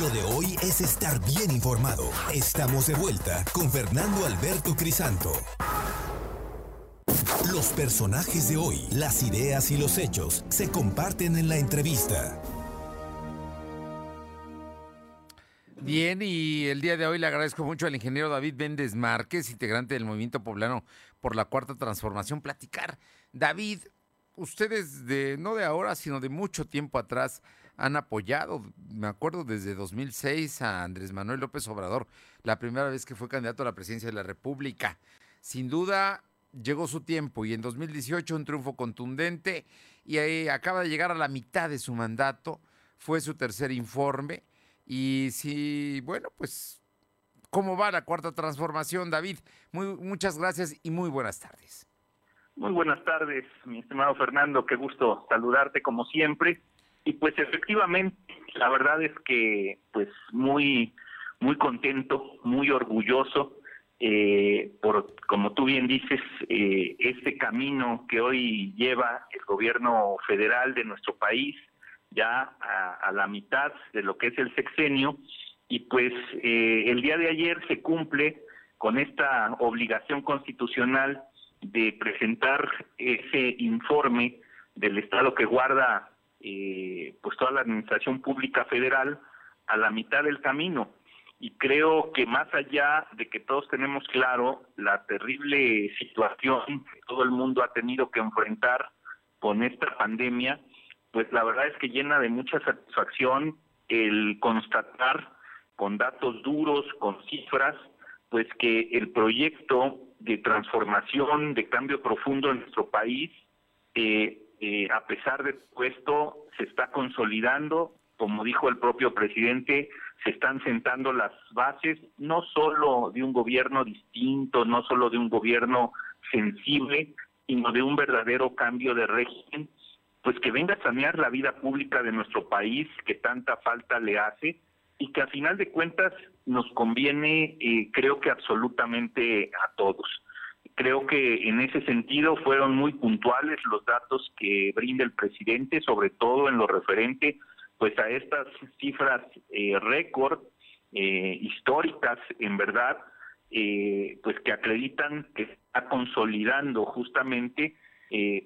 Lo de hoy es estar bien informado. Estamos de vuelta con Fernando Alberto Crisanto. Los personajes de hoy, las ideas y los hechos se comparten en la entrevista. Bien, y el día de hoy le agradezco mucho al ingeniero David Méndez Márquez, integrante del Movimiento Poblano por la Cuarta Transformación, platicar. David, ustedes de no de ahora, sino de mucho tiempo atrás han apoyado, me acuerdo desde 2006 a Andrés Manuel López Obrador, la primera vez que fue candidato a la presidencia de la República. Sin duda, llegó su tiempo y en 2018 un triunfo contundente y ahí acaba de llegar a la mitad de su mandato, fue su tercer informe y si, bueno, pues, ¿cómo va la cuarta transformación, David? Muy, muchas gracias y muy buenas tardes. Muy buenas tardes, mi estimado Fernando, qué gusto saludarte como siempre. Y pues efectivamente, la verdad es que pues muy, muy contento, muy orgulloso eh, por, como tú bien dices, eh, este camino que hoy lleva el gobierno federal de nuestro país, ya a, la mitad de lo que es el sexenio, y pues eh, el día de ayer se cumple con esta obligación constitucional de presentar ese informe del Estado que guarda eh, pues toda la administración pública federal a la mitad del camino y creo que más allá de que todos tenemos claro la terrible situación que todo el mundo ha tenido que enfrentar con esta pandemia, pues la verdad es que llena de mucha satisfacción el constatar con datos duros, con cifras, pues que el proyecto de transformación, de cambio profundo en nuestro país, eh, eh, a pesar de todo esto, se está consolidando, como dijo el propio presidente, se están sentando las bases no solo de un gobierno distinto, no solo de un gobierno sensible, sino de un verdadero cambio de régimen, pues que venga a sanear la vida pública de nuestro país que tanta falta le hace y que a final de cuentas nos conviene, eh, creo que absolutamente a todos. Creo que en ese sentido fueron muy puntuales los datos que brinda el presidente, sobre todo en lo referente pues a estas cifras eh, récord eh, históricas, en verdad, eh, pues que acreditan que está consolidando justamente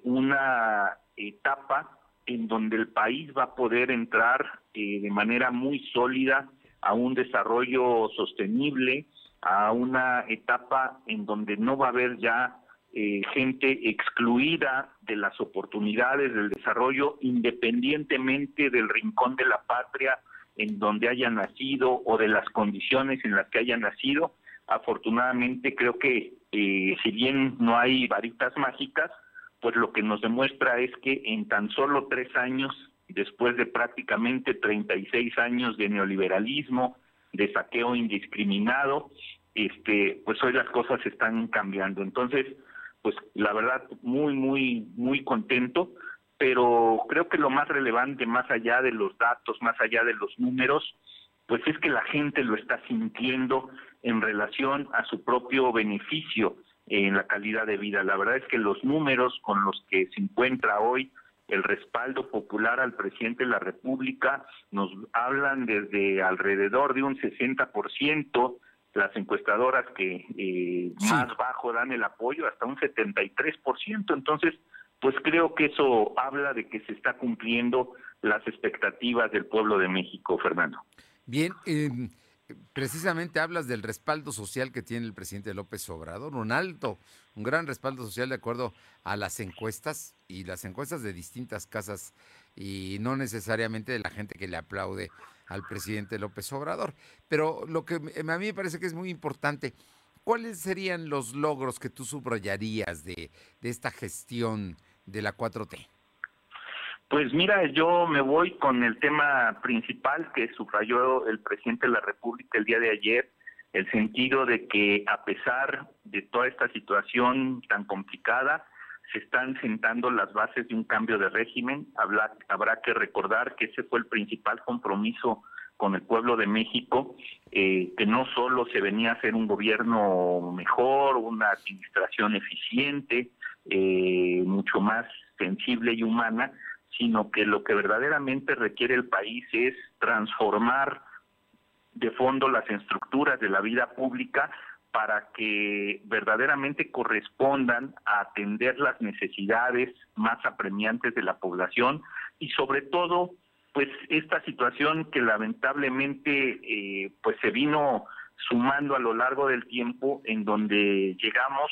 una etapa en donde el país va a poder entrar de manera muy sólida a un desarrollo sostenible, a una etapa en donde no va a haber ya eh, gente excluida de las oportunidades del desarrollo independientemente del rincón de la patria en donde haya nacido o de las condiciones en las que haya nacido. Afortunadamente creo que eh, si bien no hay varitas mágicas, pues lo que nos demuestra es que en tan solo tres años, después de prácticamente 36 años de neoliberalismo, de saqueo indiscriminado, este, pues hoy las cosas están cambiando. Entonces, pues la verdad muy muy muy contento pero creo que lo más relevante más allá de los datos más allá de los números pues es que la gente lo está sintiendo en relación a su propio beneficio en la calidad de vida. La verdad es que los números con los que se encuentra hoy el respaldo popular al presidente de la República nos hablan desde alrededor de un 60% las encuestadoras que eh, más bajo dan el apoyo, hasta un 73%. Entonces, pues creo que eso habla de que se está cumpliendo las expectativas del pueblo de México, Fernando. Bien, em, precisamente hablas del respaldo social que tiene el presidente López Obrador, un alto, un gran respaldo social de acuerdo a las encuestas y las encuestas de distintas casas y no necesariamente de la gente que le aplaude al presidente López Obrador. Pero lo que a mí me parece que es muy importante, ¿cuáles serían los logros que tú subrayarías de, de esta gestión de la 4T? Pues mira, yo me voy con el tema principal que subrayó el presidente de la República el día de ayer, el sentido de que a pesar de toda esta situación tan complicada, se están sentando las bases de un cambio de régimen. Habrá, que recordar que ese fue el principal compromiso con el pueblo de México, eh, que no solo se venía a hacer un gobierno mejor, una administración eficiente, eh, mucho más sensible y humana, sino que lo que verdaderamente requiere el país es transformar de fondo las estructuras de la vida pública para que verdaderamente correspondan a atender las necesidades más apremiantes de la población y sobre todo pues esta situación que lamentablemente eh, pues se vino sumando a lo largo del tiempo en donde llegamos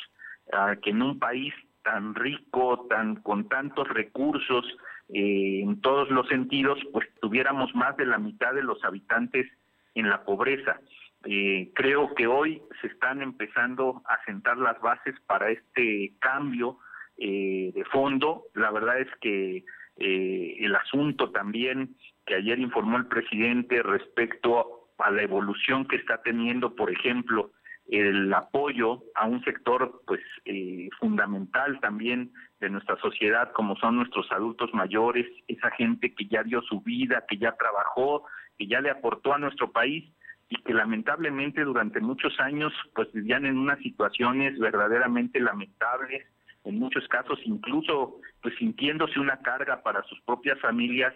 a que en un país tan rico, tan con tantos recursos eh, en todos los sentidos, pues tuviéramos más de la mitad de los habitantes en la pobreza. Eh, creo que hoy se están empezando a sentar las bases para este cambio eh, de fondo. La verdad es que eh, el asunto también que ayer informó el presidente respecto a la evolución que está teniendo, por ejemplo, el apoyo a un sector pues fundamental también de nuestra sociedad como son nuestros adultos mayores, esa gente que ya dio su vida, que ya trabajó, que ya le aportó a nuestro país y que lamentablemente durante muchos años pues vivían en unas situaciones verdaderamente lamentables, en muchos casos incluso pues sintiéndose una carga para sus propias familias,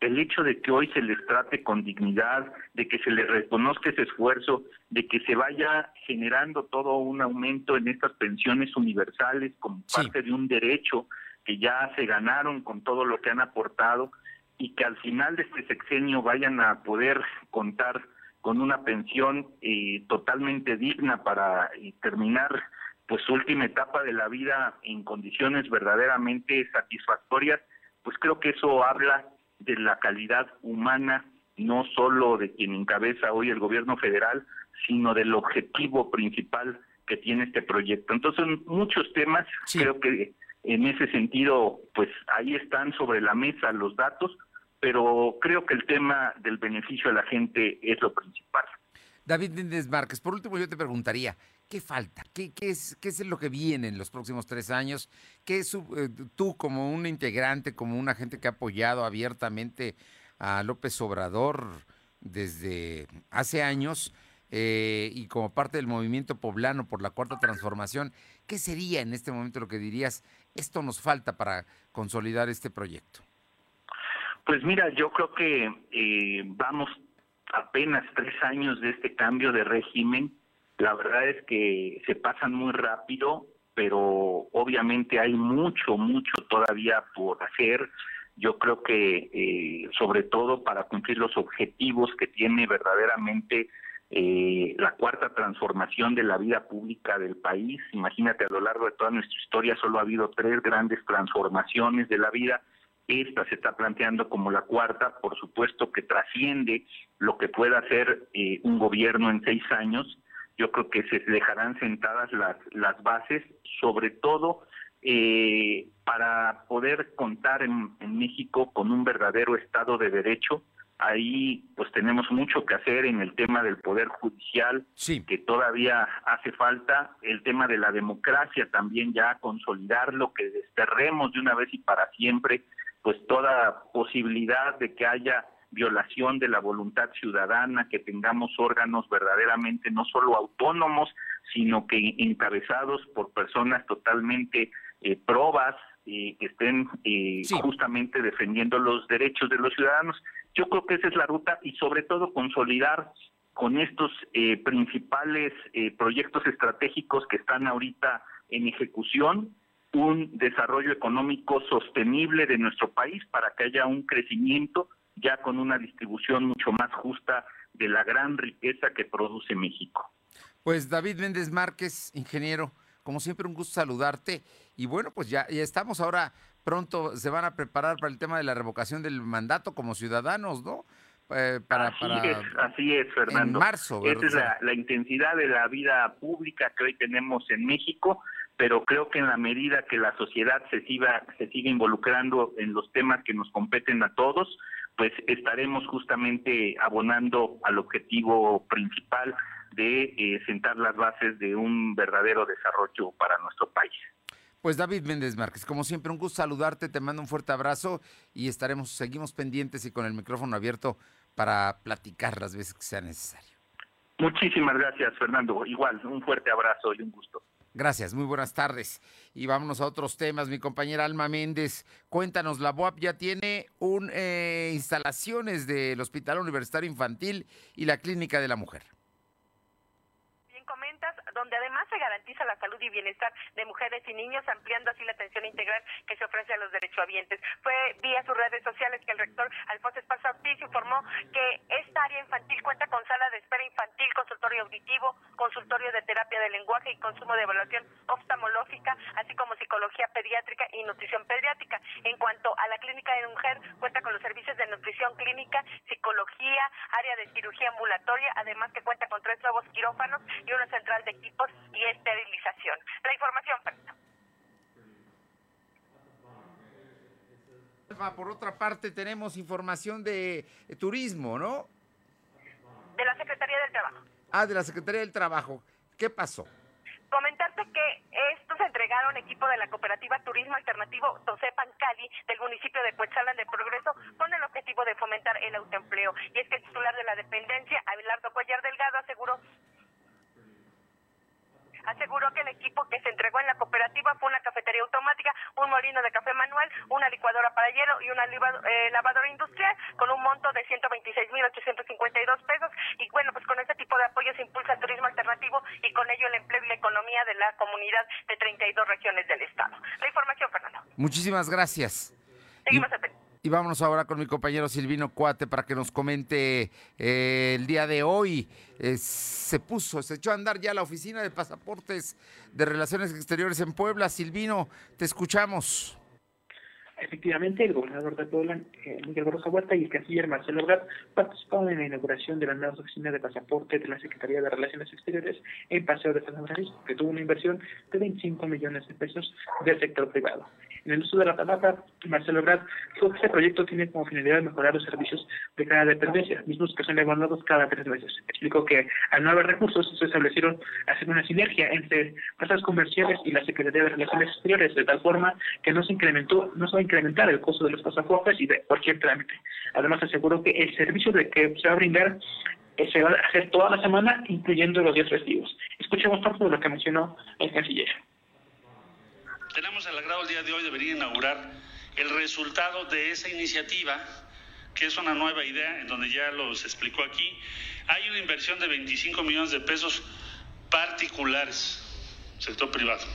el hecho de que hoy se les trate con dignidad, de que se les reconozca ese esfuerzo, de que se vaya generando todo un aumento en estas pensiones universales como parte de un derecho que ya se ganaron con todo lo que han aportado y que al final de este sexenio vayan a poder contar con una pensión eh, totalmente digna para eh, terminar pues su última etapa de la vida en condiciones verdaderamente satisfactorias, pues creo que eso habla de la calidad humana no solo de quien encabeza hoy el gobierno federal, sino del objetivo principal que tiene este proyecto. Entonces, muchos temas, creo que en ese sentido, pues ahí están sobre la mesa los datos, pero creo que el tema del beneficio a la gente es lo principal. David Méndez Márquez, por último yo te preguntaría, ¿qué falta? ¿Qué, qué, es, ¿Qué es lo que viene en los próximos tres años? ¿Qué es eh, tú como un integrante, como una gente que ha apoyado abiertamente a López Obrador desde hace años eh, y como parte del movimiento poblano por la cuarta transformación, ¿qué sería en este momento lo que dirías, esto nos falta para consolidar este proyecto? Pues mira, yo creo que eh, vamos apenas tres años de este cambio de régimen. La verdad es que se pasan muy rápido, pero obviamente hay mucho, mucho todavía por hacer. Yo creo que eh, sobre todo para cumplir los objetivos que tiene verdaderamente eh, la cuarta transformación de la vida pública del país. Imagínate, a lo largo de toda nuestra historia solo ha habido tres grandes transformaciones de la vida. Esta se está planteando como la cuarta, por supuesto que trasciende lo que pueda hacer eh, un gobierno en seis años. Yo creo que se dejarán sentadas las, las bases, sobre todo eh, para poder contar en, en México con un verdadero Estado de Derecho, ahí pues tenemos mucho que hacer en el tema del poder judicial que todavía hace falta el tema de la democracia también ya consolidarlo que desterremos de una vez y para siempre pues toda posibilidad de que haya violación de la voluntad ciudadana, que tengamos órganos verdaderamente no solo autónomos, sino que encabezados por personas totalmente eh, probas, eh, que estén eh, justamente defendiendo los derechos de los ciudadanos. Yo creo que esa es la ruta y sobre todo consolidar con estos eh, principales eh, proyectos estratégicos que están ahorita en ejecución un desarrollo económico sostenible de nuestro país para que haya un crecimiento ya con una distribución mucho más justa de la gran riqueza que produce México. Pues David Méndez Márquez, ingeniero, como siempre un gusto saludarte y bueno, pues ya, ya estamos ahora pronto se van a preparar para el tema de la revocación del mandato como ciudadanos, ¿no? Eh, para, así, Es, así es, Fernando. En marzo, Esa es la, la, intensidad de la vida pública que hoy tenemos en México, pero creo que en la medida que la sociedad se siga, se siga involucrando en los temas que nos competen a todos, pues estaremos justamente abonando al objetivo principal de eh, sentar las bases de un verdadero desarrollo para nuestro país. Pues David Méndez Márquez, como siempre, un gusto saludarte, te mando un fuerte abrazo y estaremos, seguimos pendientes y con el micrófono abierto para platicar las veces que sea necesario. Muchísimas gracias, Fernando. Igual, un fuerte abrazo y un gusto. Gracias, muy buenas tardes. Y vámonos a otros temas. Mi compañera Alma Méndez, cuéntanos, la BOAP ya tiene un, eh, instalaciones del Hospital Universitario Infantil y la Clínica de la Mujer donde además se garantiza la salud y bienestar de mujeres y niños, ampliando así la atención integral que se ofrece a los derechohabientes. Fue vía sus redes sociales que el rector Alfonso Esparza Ortiz informó que esta área infantil cuenta con sala de espera infantil, consultorio auditivo, consultorio de terapia de lenguaje y consumo de evaluación oftalmológica, así como psicología pediátrica y nutrición pediátrica. En cuanto a la clínica de mujer, cuenta con los servicios de nutrición clínica, psicología, área de cirugía ambulatoria, además que cuenta con tres nuevos quirófanos y una central de y esterilización. La información, Por otra parte, tenemos información de turismo, ¿no? De la Secretaría del Trabajo. Ah, de la Secretaría del Trabajo. ¿Qué pasó? Comentarte que estos entregaron equipo de la cooperativa Turismo Alternativo Tosepan Cali del municipio de Cuetzalan de Progreso con el objetivo de fomentar el autoempleo. Y es que el titular de la dependencia, Abelardo Cuellar Delgado, aseguró aseguró que el equipo que se entregó en la cooperativa fue una cafetería automática, un molino de café manual, una licuadora para hielo y una eh, lavadora industrial con un monto de 126.852 pesos. Y bueno, pues con este tipo de apoyo se impulsa el turismo alternativo y con ello el empleo y la economía de la comunidad de 32 regiones del estado. La información, Fernando. Muchísimas gracias. Seguimos y vámonos ahora con mi compañero Silvino Cuate para que nos comente eh, el día de hoy. Eh, se puso, se echó a andar ya la oficina de pasaportes de Relaciones Exteriores en Puebla. Silvino, te escuchamos. Efectivamente, el gobernador de Puebla, eh, Miguel Borja Huerta, y el canciller Marcelo Ebrard participaron en la inauguración de la nueva oficina de pasaporte de la Secretaría de Relaciones Exteriores en Paseo de San Francisco, que tuvo una inversión de 25 millones de pesos del sector privado. En el uso de la palabra, Marcelo Ebrard dijo que este proyecto tiene como finalidad mejorar los servicios de cada dependencia, mismos que son evaluados cada tres meses. Explicó que al no haber recursos se establecieron hacer una sinergia entre casas comerciales y la Secretaría de Relaciones Exteriores, de tal forma que no se incrementó, no se incrementar el costo de los pasaportes y de cualquier trámite. Además, aseguró que el servicio de que se va a brindar eh, se va a hacer toda la semana, incluyendo los días festivos. Escuchemos parte de lo que mencionó el canciller tenemos el agrado el día de hoy de venir a inaugurar el resultado de esa iniciativa, que es una nueva idea, en donde ya los explicó aquí. Hay una inversión de 25 millones de pesos particulares, sector privado.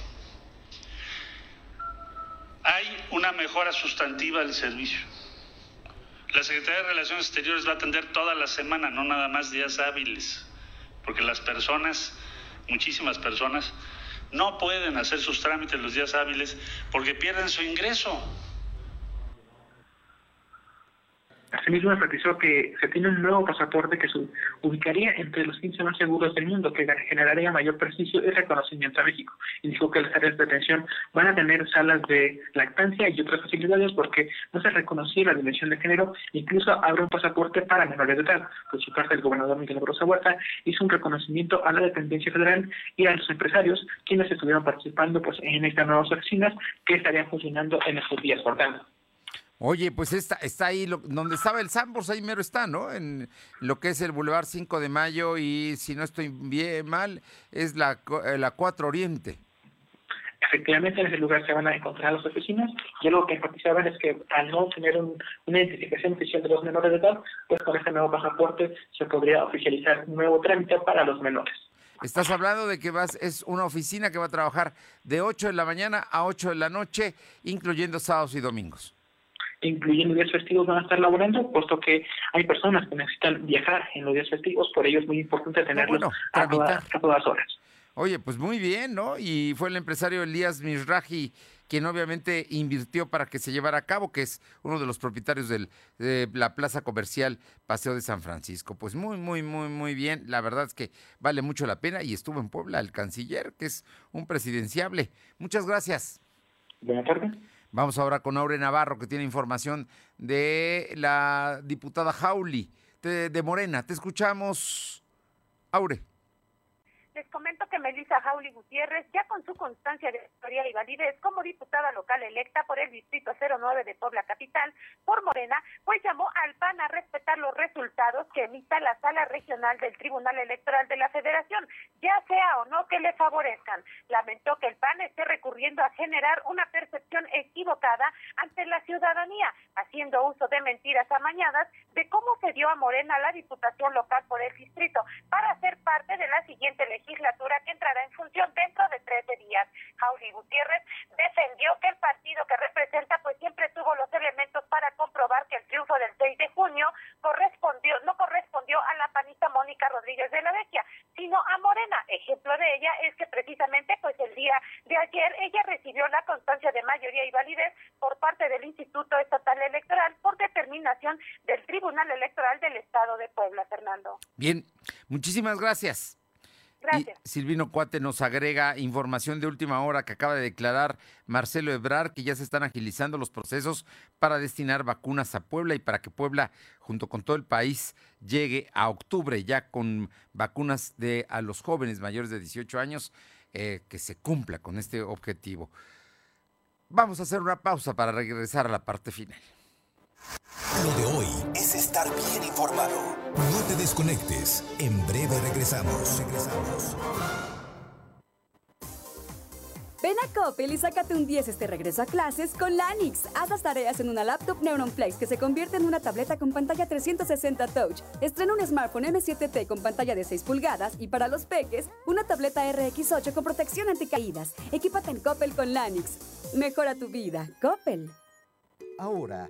Hay una mejora sustantiva del servicio. La Secretaría de Relaciones Exteriores va a atender toda la semana, no nada más días hábiles porque las personas, muchísimas personas, no pueden hacer sus trámites los días hábiles porque pierden su ingreso. Asimismo, enfatizó que se tiene un nuevo pasaporte que se ubicaría entre los 15 más seguros del mundo, que generaría mayor prestigio y reconocimiento a México. Y dijo que las áreas de detención van a tener salas de lactancia y otras facilidades porque no se reconocía la dimensión de género, incluso habrá un pasaporte para menores de edad. Por su parte, el gobernador Miguel Rosa Huerta hizo un reconocimiento a la dependencia federal y a los empresarios quienes estuvieron participando pues, en estas nuevas oficinas que estarían funcionando en estos días. Por tanto, Oye, pues está, está ahí, lo- donde estaba el Sambors, ahí mero está, ¿no? En lo que es el Boulevard 5 de Mayo y, si no estoy bien mal, es la, eh, la 4 Oriente. Efectivamente, en ese lugar se van a encontrar las oficinas y algo que enfatizaban es que al no tener un- una identificación oficial de los menores de edad, pues con este nuevo pasaporte se podría oficializar un nuevo trámite para los menores. Estás hablando de que vas, es una oficina que va a trabajar de 8 de la mañana a 8 de la noche, incluyendo sábados y domingos. Incluyendo días festivos, van a estar laborando, puesto que hay personas que necesitan viajar en los días festivos, por ello es muy importante tenerlos bueno, a, toda- tramitar. a todas horas. Oye, pues muy bien, ¿no? Y fue el empresario Elías Misraji quien obviamente invirtió para que se llevara a cabo, que es uno de los propietarios del- de la plaza comercial Paseo de San Francisco. Pues muy, muy, muy, muy bien. La verdad es que vale mucho la pena y estuvo en Puebla el canciller, que es un presidenciable. Muchas gracias. Buenas tardes. Vamos ahora con Aure Navarro, que tiene información de la diputada Jauli de, de Morena. Te escuchamos, Aure. Les comento que Melissa Jauli Gutiérrez, ya con su constancia de historia y validez como diputada local electa por el Distrito 09 de Puebla Capital por Morena, pues llamó al PAN a respetar los resultados que emita la Sala Regional del Tribunal Electoral de la Federación, ya sea o no que le favorezcan. Lamentó que el PAN esté recurriendo a generar una percepción equivocada ante la ciudadanía, haciendo uso de mentiras amañadas de cómo se dio a Morena la diputación local por el distrito para ser parte de la siguiente legislatura que entrará en función dentro de 13 días. Jauli Gutiérrez defendió que el partido que representa pues siempre tuvo los elementos para comprobar que el triunfo del 6 de junio correspondió no correspondió a la panista Mónica Rodríguez de la Vecchia, sino a Morena. Ejemplo de ella es que precisamente pues el día de ayer ella recibió la constancia de mayoría y validez por parte del Instituto Estatal Electoral por determinación del Tribunal Electoral del Estado de Puebla, Fernando. Bien, muchísimas gracias. Gracias. Y Silvino Cuate nos agrega información de última hora que acaba de declarar Marcelo Ebrar que ya se están agilizando los procesos para destinar vacunas a Puebla y para que Puebla, junto con todo el país, llegue a octubre ya con vacunas de a los jóvenes mayores de 18 años, eh, que se cumpla con este objetivo. Vamos a hacer una pausa para regresar a la parte final. Lo de hoy es estar bien informado. No te desconectes. En breve regresamos. Regresamos. Ven a Coppel y sácate un 10 este regreso a clases con Lanix. Haz las tareas en una laptop Neuron Flex que se convierte en una tableta con pantalla 360 Touch. Estrena un smartphone M7T con pantalla de 6 pulgadas y para los peques, una tableta RX8 con protección anticaídas. Equípate en Coppel con Lanix. Mejora tu vida. Coppel. Ahora,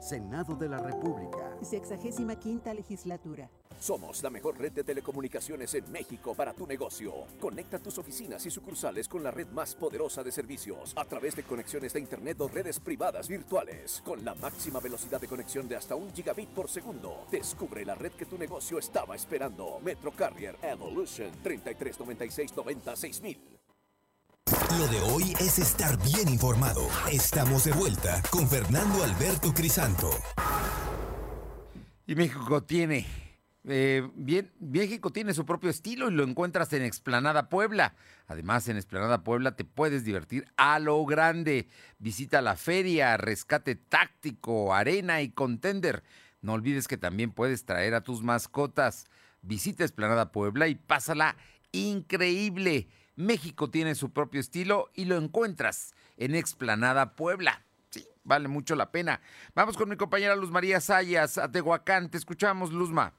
Senado de la República. Sexagésima quinta legislatura. Somos la mejor red de telecomunicaciones en México para tu negocio. Conecta tus oficinas y sucursales con la red más poderosa de servicios a través de conexiones de Internet o redes privadas virtuales con la máxima velocidad de conexión de hasta un gigabit por segundo. Descubre la red que tu negocio estaba esperando. Metro Carrier Evolution 3396 96000. Lo de hoy es estar bien informado. Estamos de vuelta con Fernando Alberto Crisanto. Y México tiene, eh, bien, México tiene su propio estilo y lo encuentras en Explanada Puebla. Además, en Explanada Puebla te puedes divertir a lo grande. Visita la feria, rescate táctico, arena y contender. No olvides que también puedes traer a tus mascotas. Visita Explanada Puebla y pásala increíble. México tiene su propio estilo y lo encuentras en Explanada Puebla. Sí, vale mucho la pena. Vamos con mi compañera Luz María Sayas a Tehuacán. Te escuchamos, Luzma.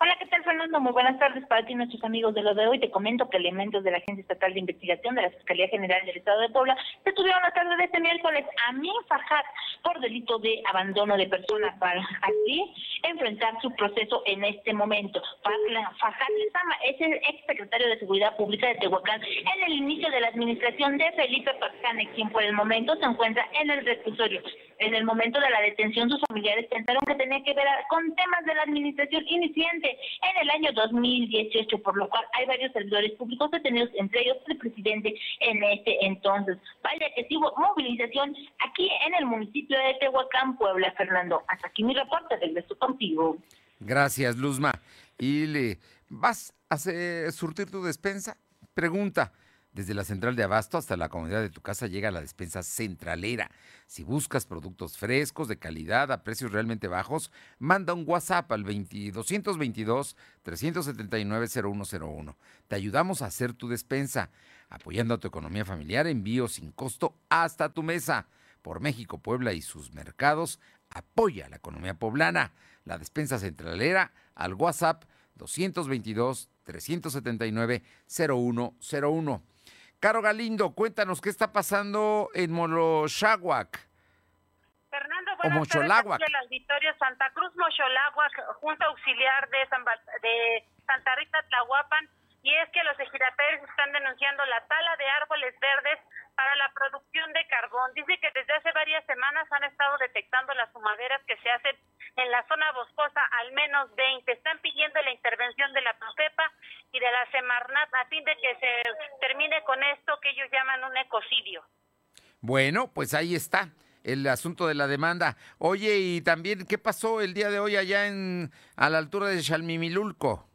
Hola, ¿qué tal, Fernando? Muy buenas tardes para ti, nuestros amigos de lo de hoy. Te comento que elementos de la Agencia Estatal de Investigación de la Fiscalía General del Estado de Puebla detuvieron la tarde de este miércoles a Min Fajat por delito de abandono de personas para así enfrentar su proceso en este momento. Fajat Lezama es el ex secretario de Seguridad Pública de Tehuacán en el inicio de la administración de Felipe Pascane, quien por el momento se encuentra en el reclusorio. En el momento de la detención, sus familiares pensaron que tenía que ver con temas de la administración iniciante en el año 2018, por lo cual hay varios servidores públicos detenidos, entre ellos el presidente en este entonces. Vaya que sí hubo movilización aquí en el municipio de Tehuacán, Puebla, Fernando. Hasta aquí mi reporte, regreso contigo. Gracias, Luzma. ¿Y le vas a surtir tu despensa? Pregunta. Desde la central de abasto hasta la comunidad de tu casa llega la despensa centralera. Si buscas productos frescos, de calidad, a precios realmente bajos, manda un WhatsApp al 222-379-0101. Te ayudamos a hacer tu despensa, apoyando a tu economía familiar, envío sin costo hasta tu mesa. Por México, Puebla y sus mercados, apoya la economía poblana. La despensa centralera al WhatsApp 222 379 0101. Caro Galindo, cuéntanos qué está pasando en Moloshahuac. Fernando, buenas tardes de las Victorias Santa Cruz, Mocholahuac, Junta Auxiliar de, de Santa Rita Tlahuapan, y es que los ejidatarios están denunciando la tala de árboles verdes para la producción de carbón. Dice que desde hace varias semanas han estado detectando las fumaderas que se hacen en la zona boscosa, al menos 20. Están pidiendo la intervención de la Profepa y de la Semarnat a fin de que se termine con esto que ellos llaman un ecocidio. Bueno, pues ahí está el asunto de la demanda. Oye, y también, ¿qué pasó el día de hoy allá en a la altura de Chalmimilulco?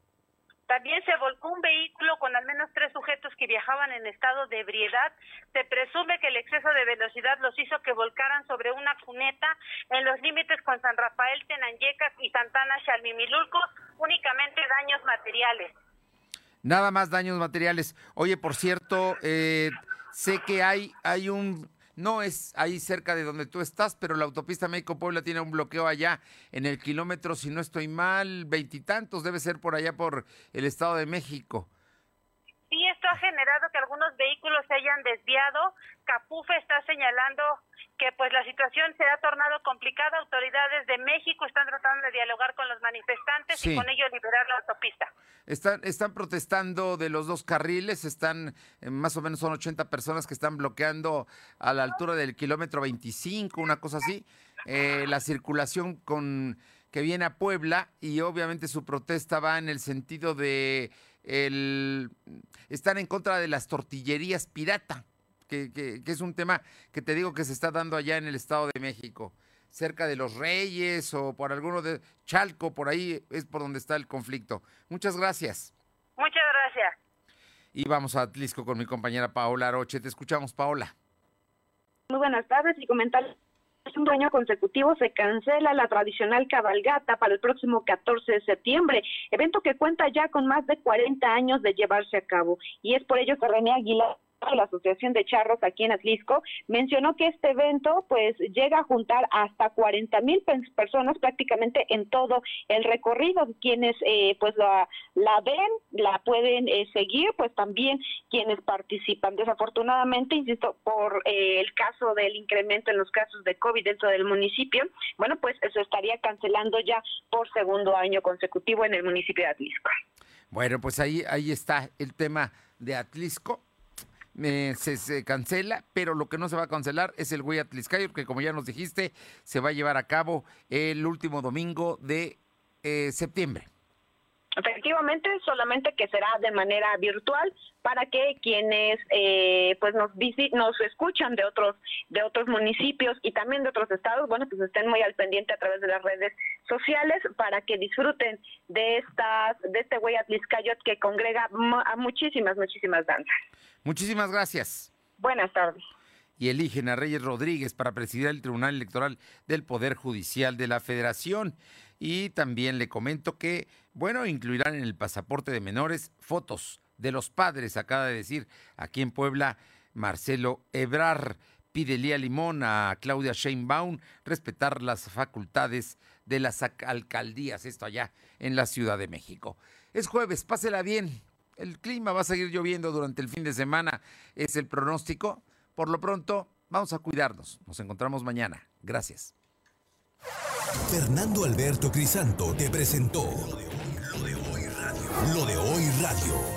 También se volcó un vehículo con al menos tres sujetos que viajaban en estado de ebriedad. Se presume que el exceso de velocidad los hizo que volcaran sobre una cuneta en los límites con San Rafael, Tenanyecas y Santana Chalmimilulco, únicamente daños materiales. Nada más daños materiales. Oye, por cierto, eh, sé que hay, hay un no es ahí cerca de donde tú estás, pero la autopista México-Puebla tiene un bloqueo allá en el kilómetro, si no estoy mal, veintitantos, debe ser por allá por el Estado de México. Sí, esto ha generado que algunos vehículos se hayan desviado. Capufe está señalando que pues la situación se ha tornado complicada. Autoridades de México están tratando de dialogar con los manifestantes y con ellos liberar la autopista. Están, están protestando de los dos carriles, están eh, más o menos son 80 personas que están bloqueando a la altura del kilómetro 25, una cosa así, eh, la circulación con que viene a Puebla y obviamente su protesta va en el sentido de el, están en contra de las tortillerías pirata, que, que, es un tema que te digo que se está dando allá en el Estado de México, cerca de los Reyes o por alguno de Chalco, por ahí es por donde está el conflicto. Muchas gracias. Muchas gracias. Y vamos a Atlisco con mi compañera Paola Aroche. Te escuchamos, Paola. Muy buenas tardes y comentar un año consecutivo se cancela la tradicional cabalgata para el próximo 14 de septiembre, evento que cuenta ya con más de 40 años de llevarse a cabo. Y es por ello que René Aguilar la Asociación de Charros aquí en Atlisco, mencionó que este evento pues llega a juntar hasta 40 mil personas prácticamente en todo el recorrido. Quienes eh, pues la, la, ven, la pueden eh, seguir, pues también quienes participan. Desafortunadamente, insisto, por eh, el caso del incremento en los casos de COVID dentro del municipio, bueno, pues se estaría cancelando ya por segundo año consecutivo en el municipio de Atlisco. Bueno, pues ahí, ahí está el tema de Atlisco se, cancela, pero lo que no se va a cancelar es el Atliscayo, que como ya nos dijiste, se va a llevar a cabo el último domingo de eh, septiembre. Efectivamente, solamente que será de manera virtual para que quienes eh, pues nos nos escuchan de otros de otros municipios y también de otros estados, bueno, pues estén muy al pendiente a través de las redes sociales para que disfruten de estas de este Güey Atliscayot que congrega a muchísimas muchísimas danzas. Muchísimas gracias. Buenas tardes. Y eligen a Reyes Rodríguez para presidir el Tribunal Electoral del Poder Judicial de la Federación. Y también le comento que, bueno, incluirán en el pasaporte de menores fotos de los Padres, acaba de decir aquí en Puebla Marcelo Ebrar. Pide Lía Limón a Claudia Sheinbaum respetar las facultades de las alcaldías, esto allá en la Ciudad de México. Es jueves, pásela bien. El clima va a seguir lloviendo durante el fin de semana, es el pronóstico. Por lo pronto, vamos a cuidarnos. Nos encontramos mañana. Gracias. Fernando Alberto Crisanto te presentó Lo de hoy radio. Lo de hoy radio.